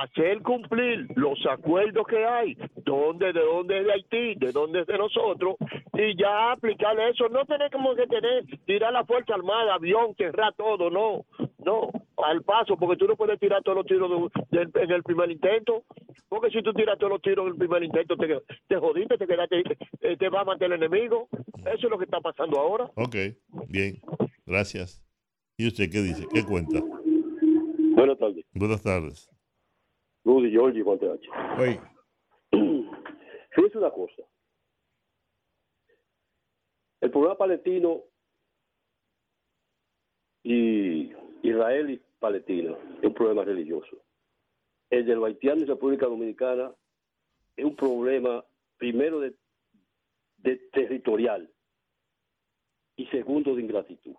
hacer cumplir los acuerdos que hay, dónde, de dónde es de Haití, de dónde es de nosotros, y ya aplicar eso. No tenemos que tener, tirar la Fuerza Armada, avión, cerrar todo, no, no, al paso, porque tú no puedes tirar todos los tiros de- en el primer intento, porque si tú tiras todos los tiros en el primer intento, te, te jodiste, te quedaste, eh, te va a matar el enemigo. Eso es lo que está pasando ahora. ok, bien, gracias. ¿Y usted qué dice? ¿Qué cuenta? Buenas tardes. Buenas tardes. Rudy Giorgi, Juan TH. Oye. Fíjese una cosa. El problema palestino y Israel y Palestina es un problema religioso. El de los haitianos y República Dominicana es un problema, primero, de, de territorial y segundo, de ingratitud.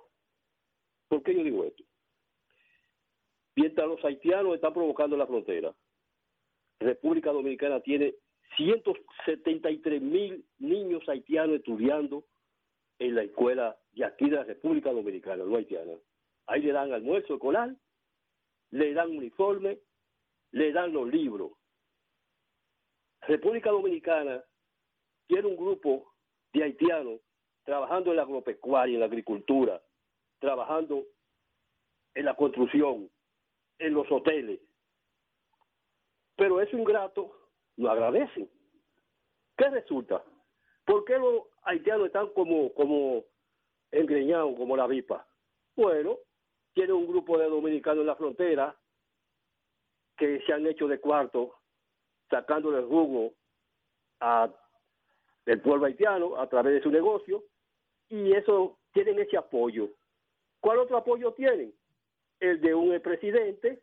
¿Por qué yo digo esto? Mientras los haitianos están provocando la frontera, República Dominicana tiene 173 mil niños haitianos estudiando en la escuela de aquí de la República Dominicana, no haitiana. Ahí le dan almuerzo escolar, le dan uniforme, le dan los libros. República Dominicana tiene un grupo de haitianos trabajando en la agropecuaria, en la agricultura, trabajando en la construcción, en los hoteles. Pero esos ingratos lo agradecen. ¿Qué resulta? ¿Por qué los haitianos están como, como engreñados, como la vipa? Bueno, tiene un grupo de dominicanos en la frontera que se han hecho de cuarto, sacándole jugo a el pueblo haitiano a través de su negocio, y eso tienen ese apoyo. ¿Cuál otro apoyo tienen? El de un presidente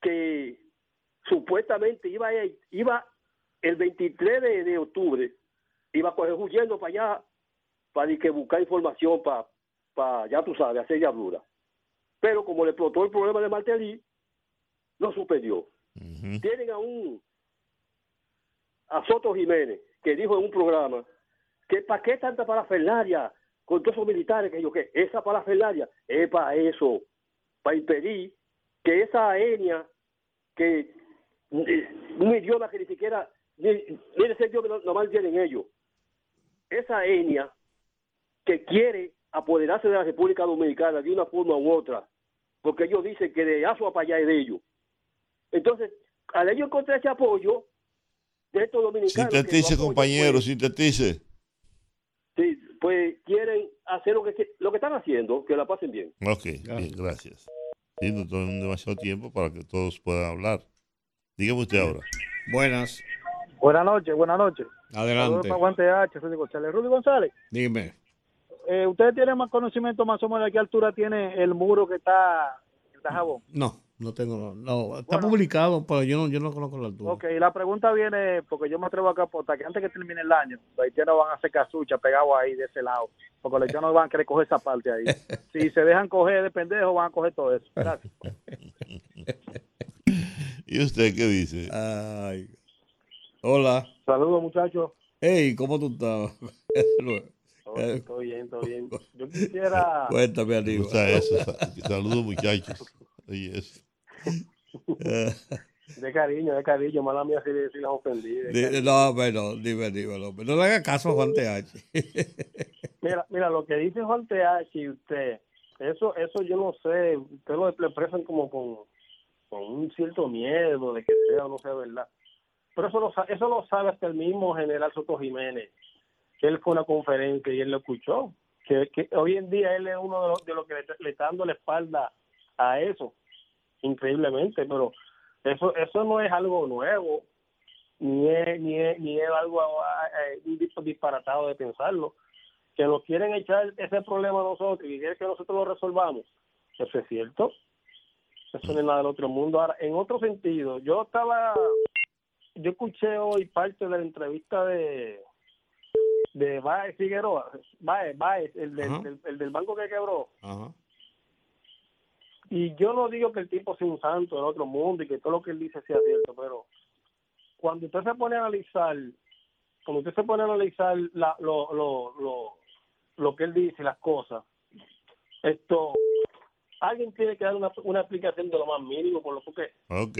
que supuestamente iba, a- iba el 23 de, de octubre, iba a coger huyendo para allá, para que buscar información para, para, ya tú sabes, hacer diablura. Pero como le explotó el problema de Martelly, lo suspendió. Tienen a un a Soto Jiménez, que dijo en un programa que para qué tanta parafernalia con todos esos militares que yo que esa parafernalia es para eso, para impedir que esa etnia que un idioma que ni siquiera ni ese idioma no- nomás tienen ellos esa etnia que quiere apoderarse de la República Dominicana de una forma u otra porque ellos dicen que de Azua para allá es de ellos entonces al ellos encontrar ese apoyo de estos dominicanos Sintetice, compañero, pues, sintetice. Sí, pues quieren hacer lo que lo que están haciendo, que la pasen bien. Ok, bien, gracias. Sí, no tenemos demasiado tiempo para que todos puedan hablar. Dígame usted ahora. Buenas. Buenas noches, buenas noches. Adelante. Saludos para Guante H, Rudy González. Rudy González, Dime. eh, ¿ustedes tienen más conocimiento más o menos de qué altura tiene el muro que está en Dajabón? No, no tengo. No, está publicado, pero yo no, yo no conozco la altura. Ok, la pregunta viene, porque yo me atrevo a capotar, que antes que termine el año, los haitianos van a hacer casucha pegados ahí de ese lado, porque los haitianos van a querer coger esa parte ahí. Si se dejan coger de pendejo, van a coger todo eso. Gracias. ¿Y usted qué dice? Ay. Hola. Saludos, muchachos. Hey, ¿cómo tú estás? Todo, todo bien, todo bien. Yo quisiera. Cuéntame, eso. sa- Saludos, muchachos. Oye, eso. De cariño, de cariño. Mala mía si, si las ofendí. No, bueno, dime, dime, López. No le haga caso a Juan TH. Mira, mira, lo que dice Juan TH y usted, eso, eso yo no sé. Usted lo lo expresan como con, con un cierto miedo de que sea o no sea verdad. Pero eso lo, eso lo sabe hasta el mismo general Soto Jiménez, él fue a una conferencia y él lo escuchó. Que, que hoy en día él es uno de los, de los que le, está dando la espalda a eso, increíblemente, pero eso eso no es algo nuevo, ni es, ni es, ni es algo eh, un dis- disparatado de pensarlo. Que nos quieren echar ese problema a nosotros y quieren que nosotros lo resolvamos. Eso es cierto. Eso no es nada del otro mundo. Ahora, en otro sentido, yo estaba, yo escuché hoy parte de la entrevista de de Baez Figueroa, Baez, Baez, el, del, el del banco que quebró. Y yo no digo que el tipo sea un santo del otro mundo y que todo lo que él dice sea cierto, pero cuando usted se pone a analizar, cuando usted se pone a analizar la, lo, lo, lo, lo que él dice, las cosas, esto, alguien tiene que dar una, una explicación de lo más mínimo, por lo que Ok.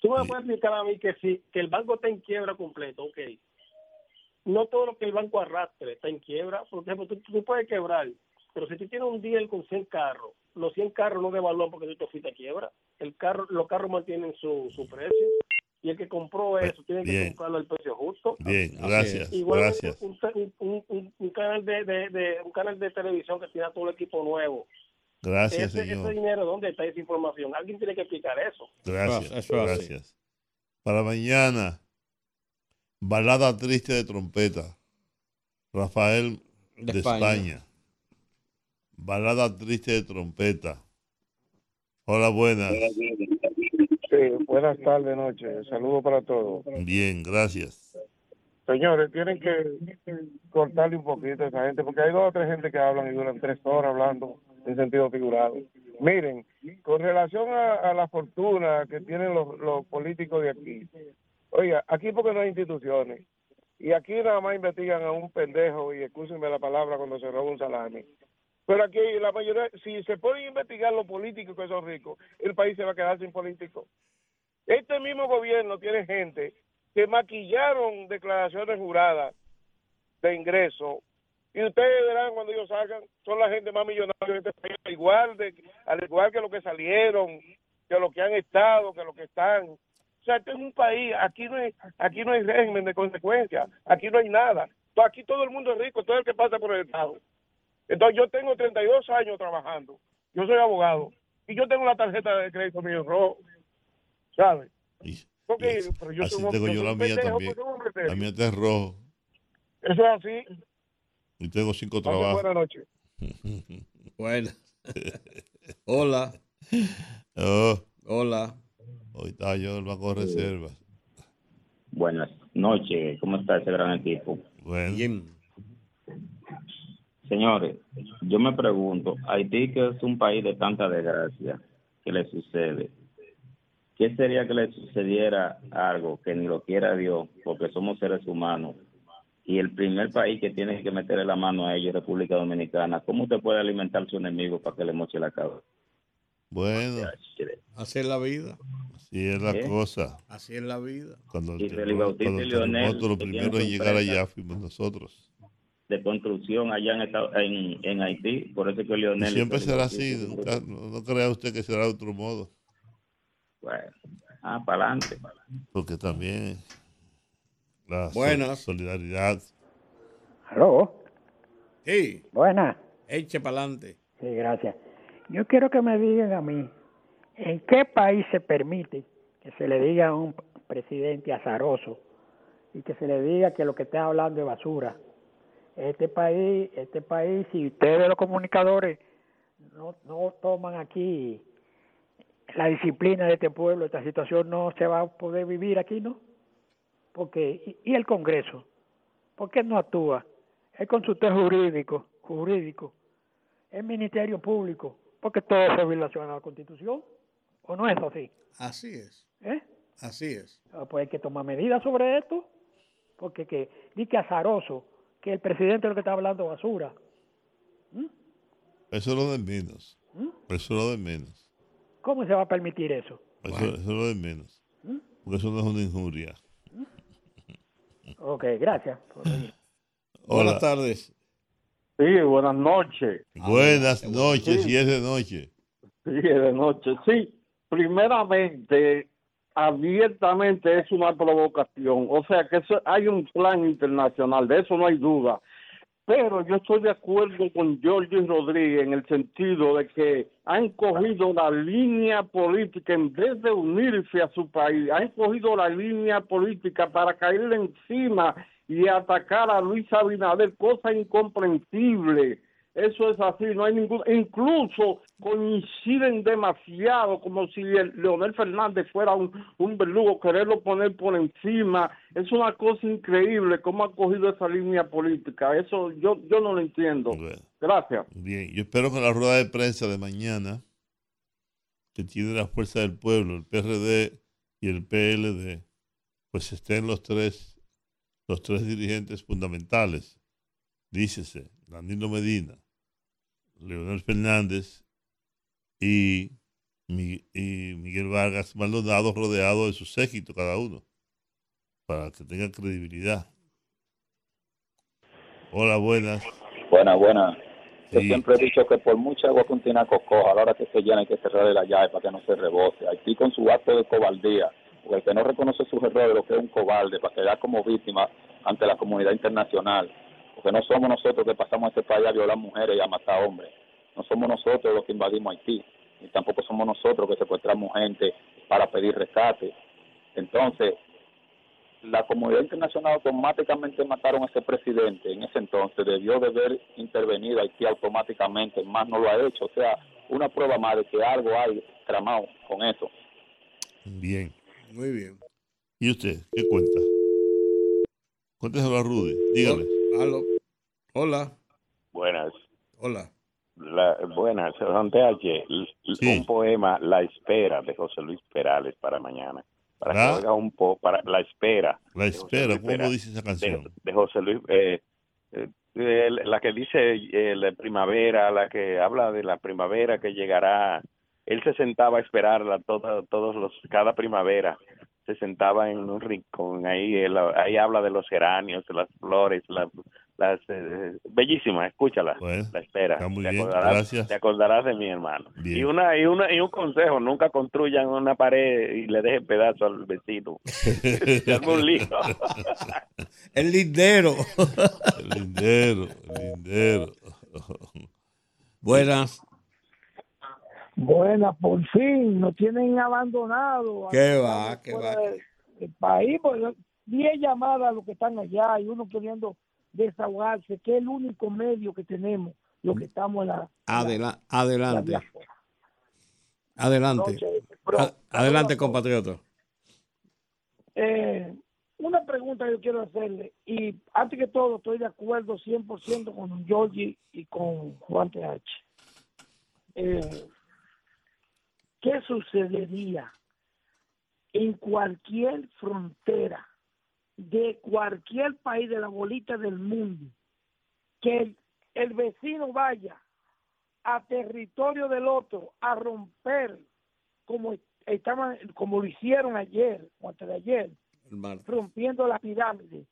Tú me puedes explicar a mí que si que el banco está en quiebra completo, ok. No todo lo que el banco arrastre está en quiebra. Por ejemplo, tú, tú puedes quebrar, pero si tú tienes un deal con 100 carros, los 100 carros no devalúan porque tú te fuiste a quiebra. El carro, los carros mantienen su, su precio y el que compró eso tiene que bien. comprarlo al precio justo. Bien, gracias, Igualmente, gracias. Un, un, un- un canal de, de- de- un canal de televisión que tiene a todo el equipo nuevo. Gracias, ese, señor. ese dinero, ¿dónde está esa información? Alguien tiene que explicar eso. Gracias, Eso así. gracias. Para mañana, balada triste de trompeta. Rafael De de, España. España. Balada triste de trompeta. Hola, buenas. Sí, buenas tardes, noches. Saludos para todos. Bien, gracias. Señores, tienen que cortarle un poquito a esa gente, porque hay dos o tres gente que hablan y duran tres horas hablando en sentido figurado. Miren, con relación a, la fortuna que tienen los, los políticos de aquí, oiga, aquí porque no hay instituciones, y aquí nada más investigan a un pendejo, y escúsenme la palabra cuando se roba un salami. Pero aquí la mayoría, si se pueden investigar los políticos que son ricos, el país se va a quedar sin políticos. Este mismo gobierno tiene gente que maquillaron declaraciones juradas de ingreso Y ustedes verán cuando ellos salgan, son la gente más millonaria de este país, al igual, de, al igual que los que salieron, que los que han estado, que los que están. O sea, este es un país, aquí no hay, aquí no hay régimen de consecuencias, aquí no hay nada. Aquí todo el mundo es rico, todo el que pasa por el Estado. Entonces yo tengo 32 años trabajando, yo soy abogado, y yo tengo la tarjeta de crédito mío rojo, ¿sabes? Porque, pero yo Así tengo yo la mía pendejo, también. pendejo. La mía está rojo. Eso es así. Y tengo cinco trabajos. Buenas noches. Bueno. Hola. Oh, Hola. hoy está yo en el Banco de Reservas. Buenas noches, ¿cómo está ese gran equipo? Bueno. Señores, yo me pregunto, Haití que es un país de tanta desgracia, ¿qué le sucede? ¿Qué sería que le sucediera algo que ni lo quiera Dios, porque somos seres humanos? Y el primer país que tiene que meterle la mano a ellos es República Dominicana. ¿Cómo usted puede alimentar a su enemigo para que le moche la cabeza? Bueno, Así es la vida. así es la ¿Eh? cosa. Así es la vida. Cuando Y Felipe Bautista y el Leonel, terremoto, lo que primero tienen en llegar allá fuimos nosotros. De construcción allá en, Estados- en, en Haití, por eso es que Leonel... y siempre será así. nunca- no, no crea usted que será de otro modo. Bueno, ah, para adelante. Porque también la sol- Buenas. solidaridad. ¿Aló? Sí. Buena. Eche para adelante. Sí, gracias. Yo quiero que me digan a mí, ¿en qué país se permite que se le diga a un presidente azaroso y que se le diga que lo que está hablando es basura? Este país, este país, si ustedes los comunicadores no, no toman aquí la disciplina de este pueblo, esta situación no se va a poder vivir aquí, ¿no? Porque, y, y el Congreso, ¿por qué no actúa? El consultor jurídico, jurídico, el Ministerio Público, porque todo eso es violación a la Constitución, ¿o no es así? Así es. ¿Eh? Así es. Ah, Pues hay que tomar medidas sobre esto, porque que, di que azaroso, que el presidente es lo que está hablando basura. Eso es lo de menos. ¿Mm? Eso es lo de menos. ¿Cómo se va a permitir eso? Eso, eso es lo de menos. ¿Mm? Porque eso no es una injuria. Ok, gracias. Buenas tardes. Sí, buenas noches. Buenas noches, Sí. y es de noche. Sí, de noche. Sí, primeramente, abiertamente es una provocación. O sea que eso, hay un plan internacional, de eso no hay duda. Pero yo estoy de acuerdo con Jorge Rodríguez en el sentido de que han cogido la línea política en vez de unirse a su país, han cogido la línea política para caerle encima y atacar a Luis Abinader, cosa incomprensible. Eso es así, no hay ningún, incluso coinciden demasiado, como si el Leonel Fernández fuera un, un verdugo, quererlo poner por encima. Es una cosa increíble cómo ha cogido esa línea política. Eso yo, yo no lo entiendo. Gracias. Bien, yo espero que la rueda de prensa de mañana, que tiene la fuerza del pueblo, el PRD y el PLD, pues estén los tres, los tres dirigentes fundamentales. Dícese, Danilo Medina, Leonel Fernández y, y Miguel Vargas Maldonado rodeado de su séquito cada uno, para que tengan credibilidad. Hola, buenas. Buena, buena. Yo Sí. siempre he dicho que por mucha agua que un tinaco coja, a la hora que se llena hay que cerrarle la llave para que no se rebose. Haití con su acto de cobardía, porque el que no reconoce sus errores lo que es un cobarde, para quedar como víctima ante la comunidad internacional. Porque no somos nosotros que pasamos a este país a violar mujeres y a matar hombres. No somos nosotros los que invadimos Haití. Ni tampoco somos nosotros que secuestramos gente para pedir rescate. Entonces, la comunidad internacional automáticamente mataron a ese presidente en ese entonces, debió de haber intervenido Haití automáticamente, más no lo ha hecho, o sea, una prueba más de que algo hay tramado con eso. Bien. Muy bien. ¿Y usted qué cuenta? Cuénteselo a Rudy, dígale. Aló. Hola. Buenas. Hola. La, buenas, Don TH, l- un poema, La Espera, de José Luis Perales para mañana. Para ¿La? que oiga un po para La Espera. La espera, ¿cómo Perales, dice esa canción? de José Luis, eh, eh, eh, la que dice eh, la primavera, la que habla de la primavera que llegará. Él se sentaba a esperarla toda, todos los, cada primavera. Se sentaba en un rincón, ahí, él- ahí habla de los geranios, de las flores, la- las, eh, bellísima, escúchala, la espera. está muy te, bien, acordarás, gracias. te acordarás de mi hermano. Bien. Y una y una y un consejo, nunca construyan una pared y le dejen pedazo al vecino. Un lío. El lindero. El lindero, el lindero. Buenas. Buena, por fin, nos tienen abandonado. ¿Qué va? ¿Qué va? del país, pues, diez llamadas a los que están allá y uno queriendo desahogarse, que es el único medio que tenemos, los que estamos en la... Adela- la adelante. Adelante. Pero- adelante, compatriota. Eh, una pregunta que yo quiero hacerle, y antes que todo estoy de acuerdo 100% con Georgie y con Juan TH. Eh, ¿Qué sucedería en cualquier frontera de cualquier país de la bolita del mundo que el, el vecino vaya a territorio del otro a romper como estaban como lo hicieron ayer o antes de ayer rompiendo la pirámide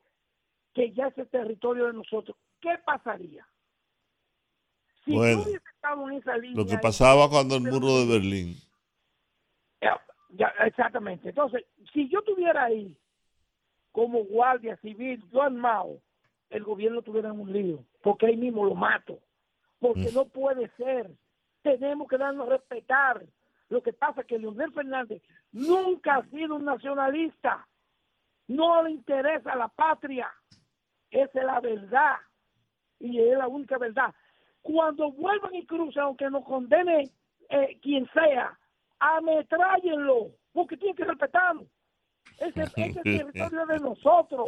que ya es el territorio de nosotros ¿qué pasaría? si Bueno, hubiese estado en esa línea Lo que pasaba cuando el muro de Berlín. Ya, exactamente. Entonces, si yo estuviera ahí como guardia civil, yo armado, el gobierno tuviera un lío, porque ahí mismo lo mato. Porque no puede ser. Tenemos que darnos a respetar. Lo que pasa es que Leonel Fernández nunca ha sido un nacionalista. No le interesa la patria. Esa es la verdad. Y es la única verdad. Cuando vuelvan y crucen, aunque nos condene eh, quien sea, ametrállenlo, porque tienen que respetarlo. Ese, ese territorio de nosotros.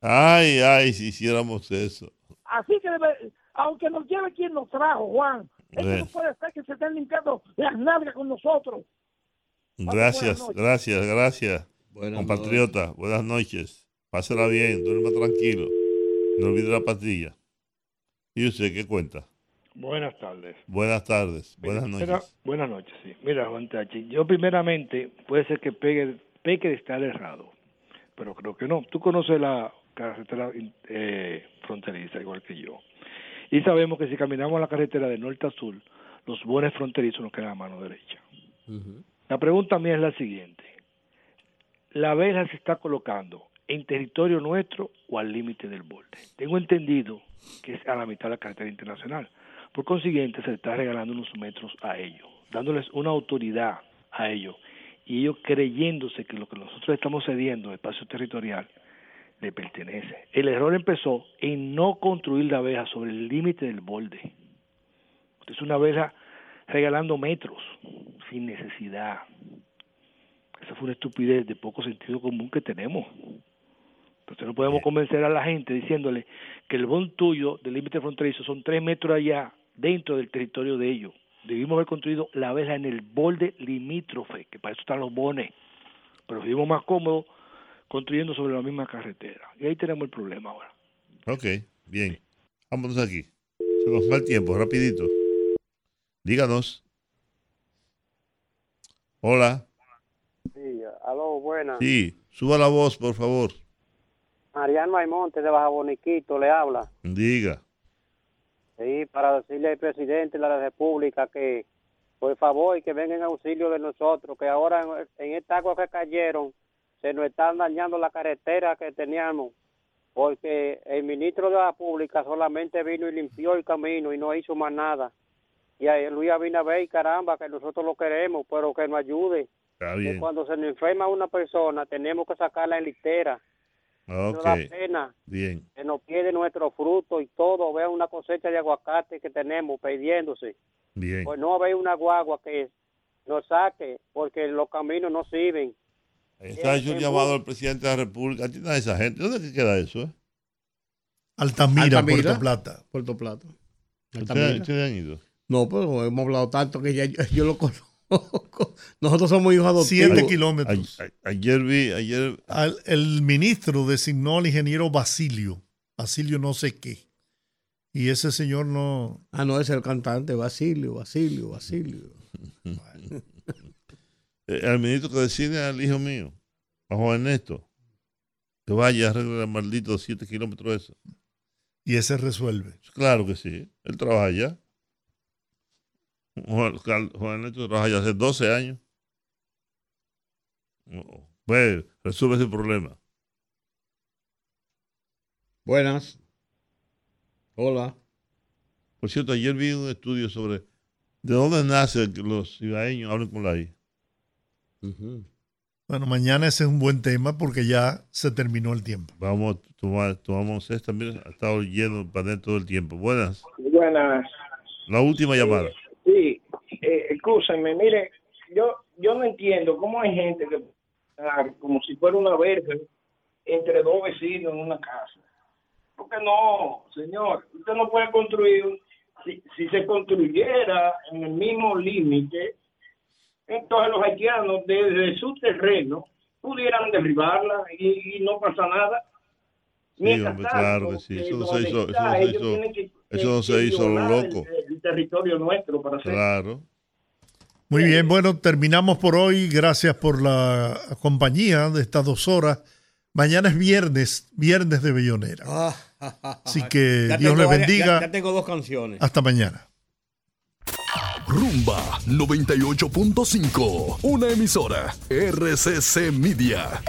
Ay, ay, si hiciéramos eso. Así que, debe- aunque nos lleve quien nos trajo, Juan, eso no puede ser que se estén limpiando las nalgas con nosotros. Gracias, buenas gracias, gracias. Buenas Compatriota, buenas noches. Pásela bien, duerma tranquilo. No olvide la pastilla. ¿Y usted qué cuenta? Buenas tardes. Buenas tardes, buenas Mira, noches. buenas noches, sí. Mira, Juan Tachi, yo primeramente puede ser que pegue, peque de estar errado, pero creo que no. Tú conoces la carretera eh, fronteriza igual que yo. Y sabemos que si caminamos la carretera de norte a sur, los buenos fronterizos nos quedan a mano derecha. La pregunta mía es la siguiente. ¿La verja se está colocando en territorio nuestro o al límite del borde? Tengo entendido que es a la mitad de la carretera internacional. Por consiguiente, se le está regalando unos metros a ellos, dándoles una autoridad a ellos. Y ellos creyéndose que lo que nosotros estamos cediendo, el espacio territorial, le pertenece. El error empezó en no construir la verja sobre el límite del borde. Es una verja regalando metros sin necesidad. Esa fue una estupidez de poco sentido común que tenemos. Entonces no podemos convencer a la gente diciéndole que el bon tuyo del límite fronterizo son tres metros allá dentro del territorio de ellos. Debimos haber construido la verja en el borde limítrofe, que para eso están los bones. Pero vivimos más cómodos construyendo sobre la misma carretera. Y ahí tenemos el problema ahora. Ok, bien. Vámonos aquí. Se nos va el tiempo, rapidito. Díganos. Hola. Sí, aló, buenas. Sí, suba la voz, por favor. Mariano Aymonte de Baja Boniquito le habla. Diga. Sí, para decirle al presidente de la República que, por favor, que venga en auxilio de nosotros, que ahora en, en esta agua que cayeron, se nos están dañando la carretera que teníamos, porque el ministro de la Pública solamente vino y limpió el camino y no hizo más nada. Y ahí Luis Abinader, caramba, que nosotros lo queremos, pero que nos ayude. Está Que bien. cuando se nos enferma una persona, tenemos que sacarla en litera. No da Ok. pena Bien. que nos pierde nuestro fruto y todo. Vea una cosecha de aguacate que tenemos perdiéndose. Bien. Pues no ve una guagua que nos saque porque los caminos no sirven. Ahí está hecho un llamado al presidente de la República. Atienda a esa gente. ¿Dónde queda eso? eh? Altamira, Altamira, Puerto Plata. Puerto Plata. ¿Ustedes, Altamira. ustedes han ido? No, pero hemos hablado tanto que ya yo, yo lo conozco. Nosotros somos hijos adoptivos. Siete kilómetros. A- ayer vi, ayer. Al- el ministro designó al ingeniero Basilio. Basilio no sé qué. Y ese señor no. Ah, no, es el cantante, Basilio, Basilio, Basilio. Eh, al ministro que decide al hijo mío, a Juan Ernesto, que vaya a arreglar el maldito siete kilómetros eso. y ese resuelve. Claro que sí. Él trabaja allá. Juan, Ernesto trabaja allá hace 12 años. Pues resuelve ese problema. Buenas. Hola. Por cierto, ayer vi un estudio sobre de dónde nace que los cibaeños hablan con la I. Bueno, mañana ese es un buen tema porque ya se terminó el tiempo. Vamos a tomar, tomamos esta, mira, ha estado lleno para dentro todo el tiempo. Buenas. Buenas. La última llamada. Sí, eh, escúchame, mire, yo yo no entiendo cómo hay gente que como si fuera una verga entre dos vecinos en una casa. Porque no, señor, usted no puede construir, si, si se construyera en el mismo límite, entonces los haitianos desde su terreno pudieran derribarla y no pasa nada. Sí, hombre, claro que sí. Eso no se hizo, eso no se hizo, tienen que- eso no que se hizo a lo el- loco. el territorio nuestro para hacer Claro. Muy bien, bueno, terminamos por hoy. Gracias por la compañía de estas dos horas. Mañana es viernes, viernes de Bellonera. Así que Ya Dios varias- bendiga. ya- ya tengo dos canciones. Hasta mañana. Rumba 98.5, una emisora RCC Media.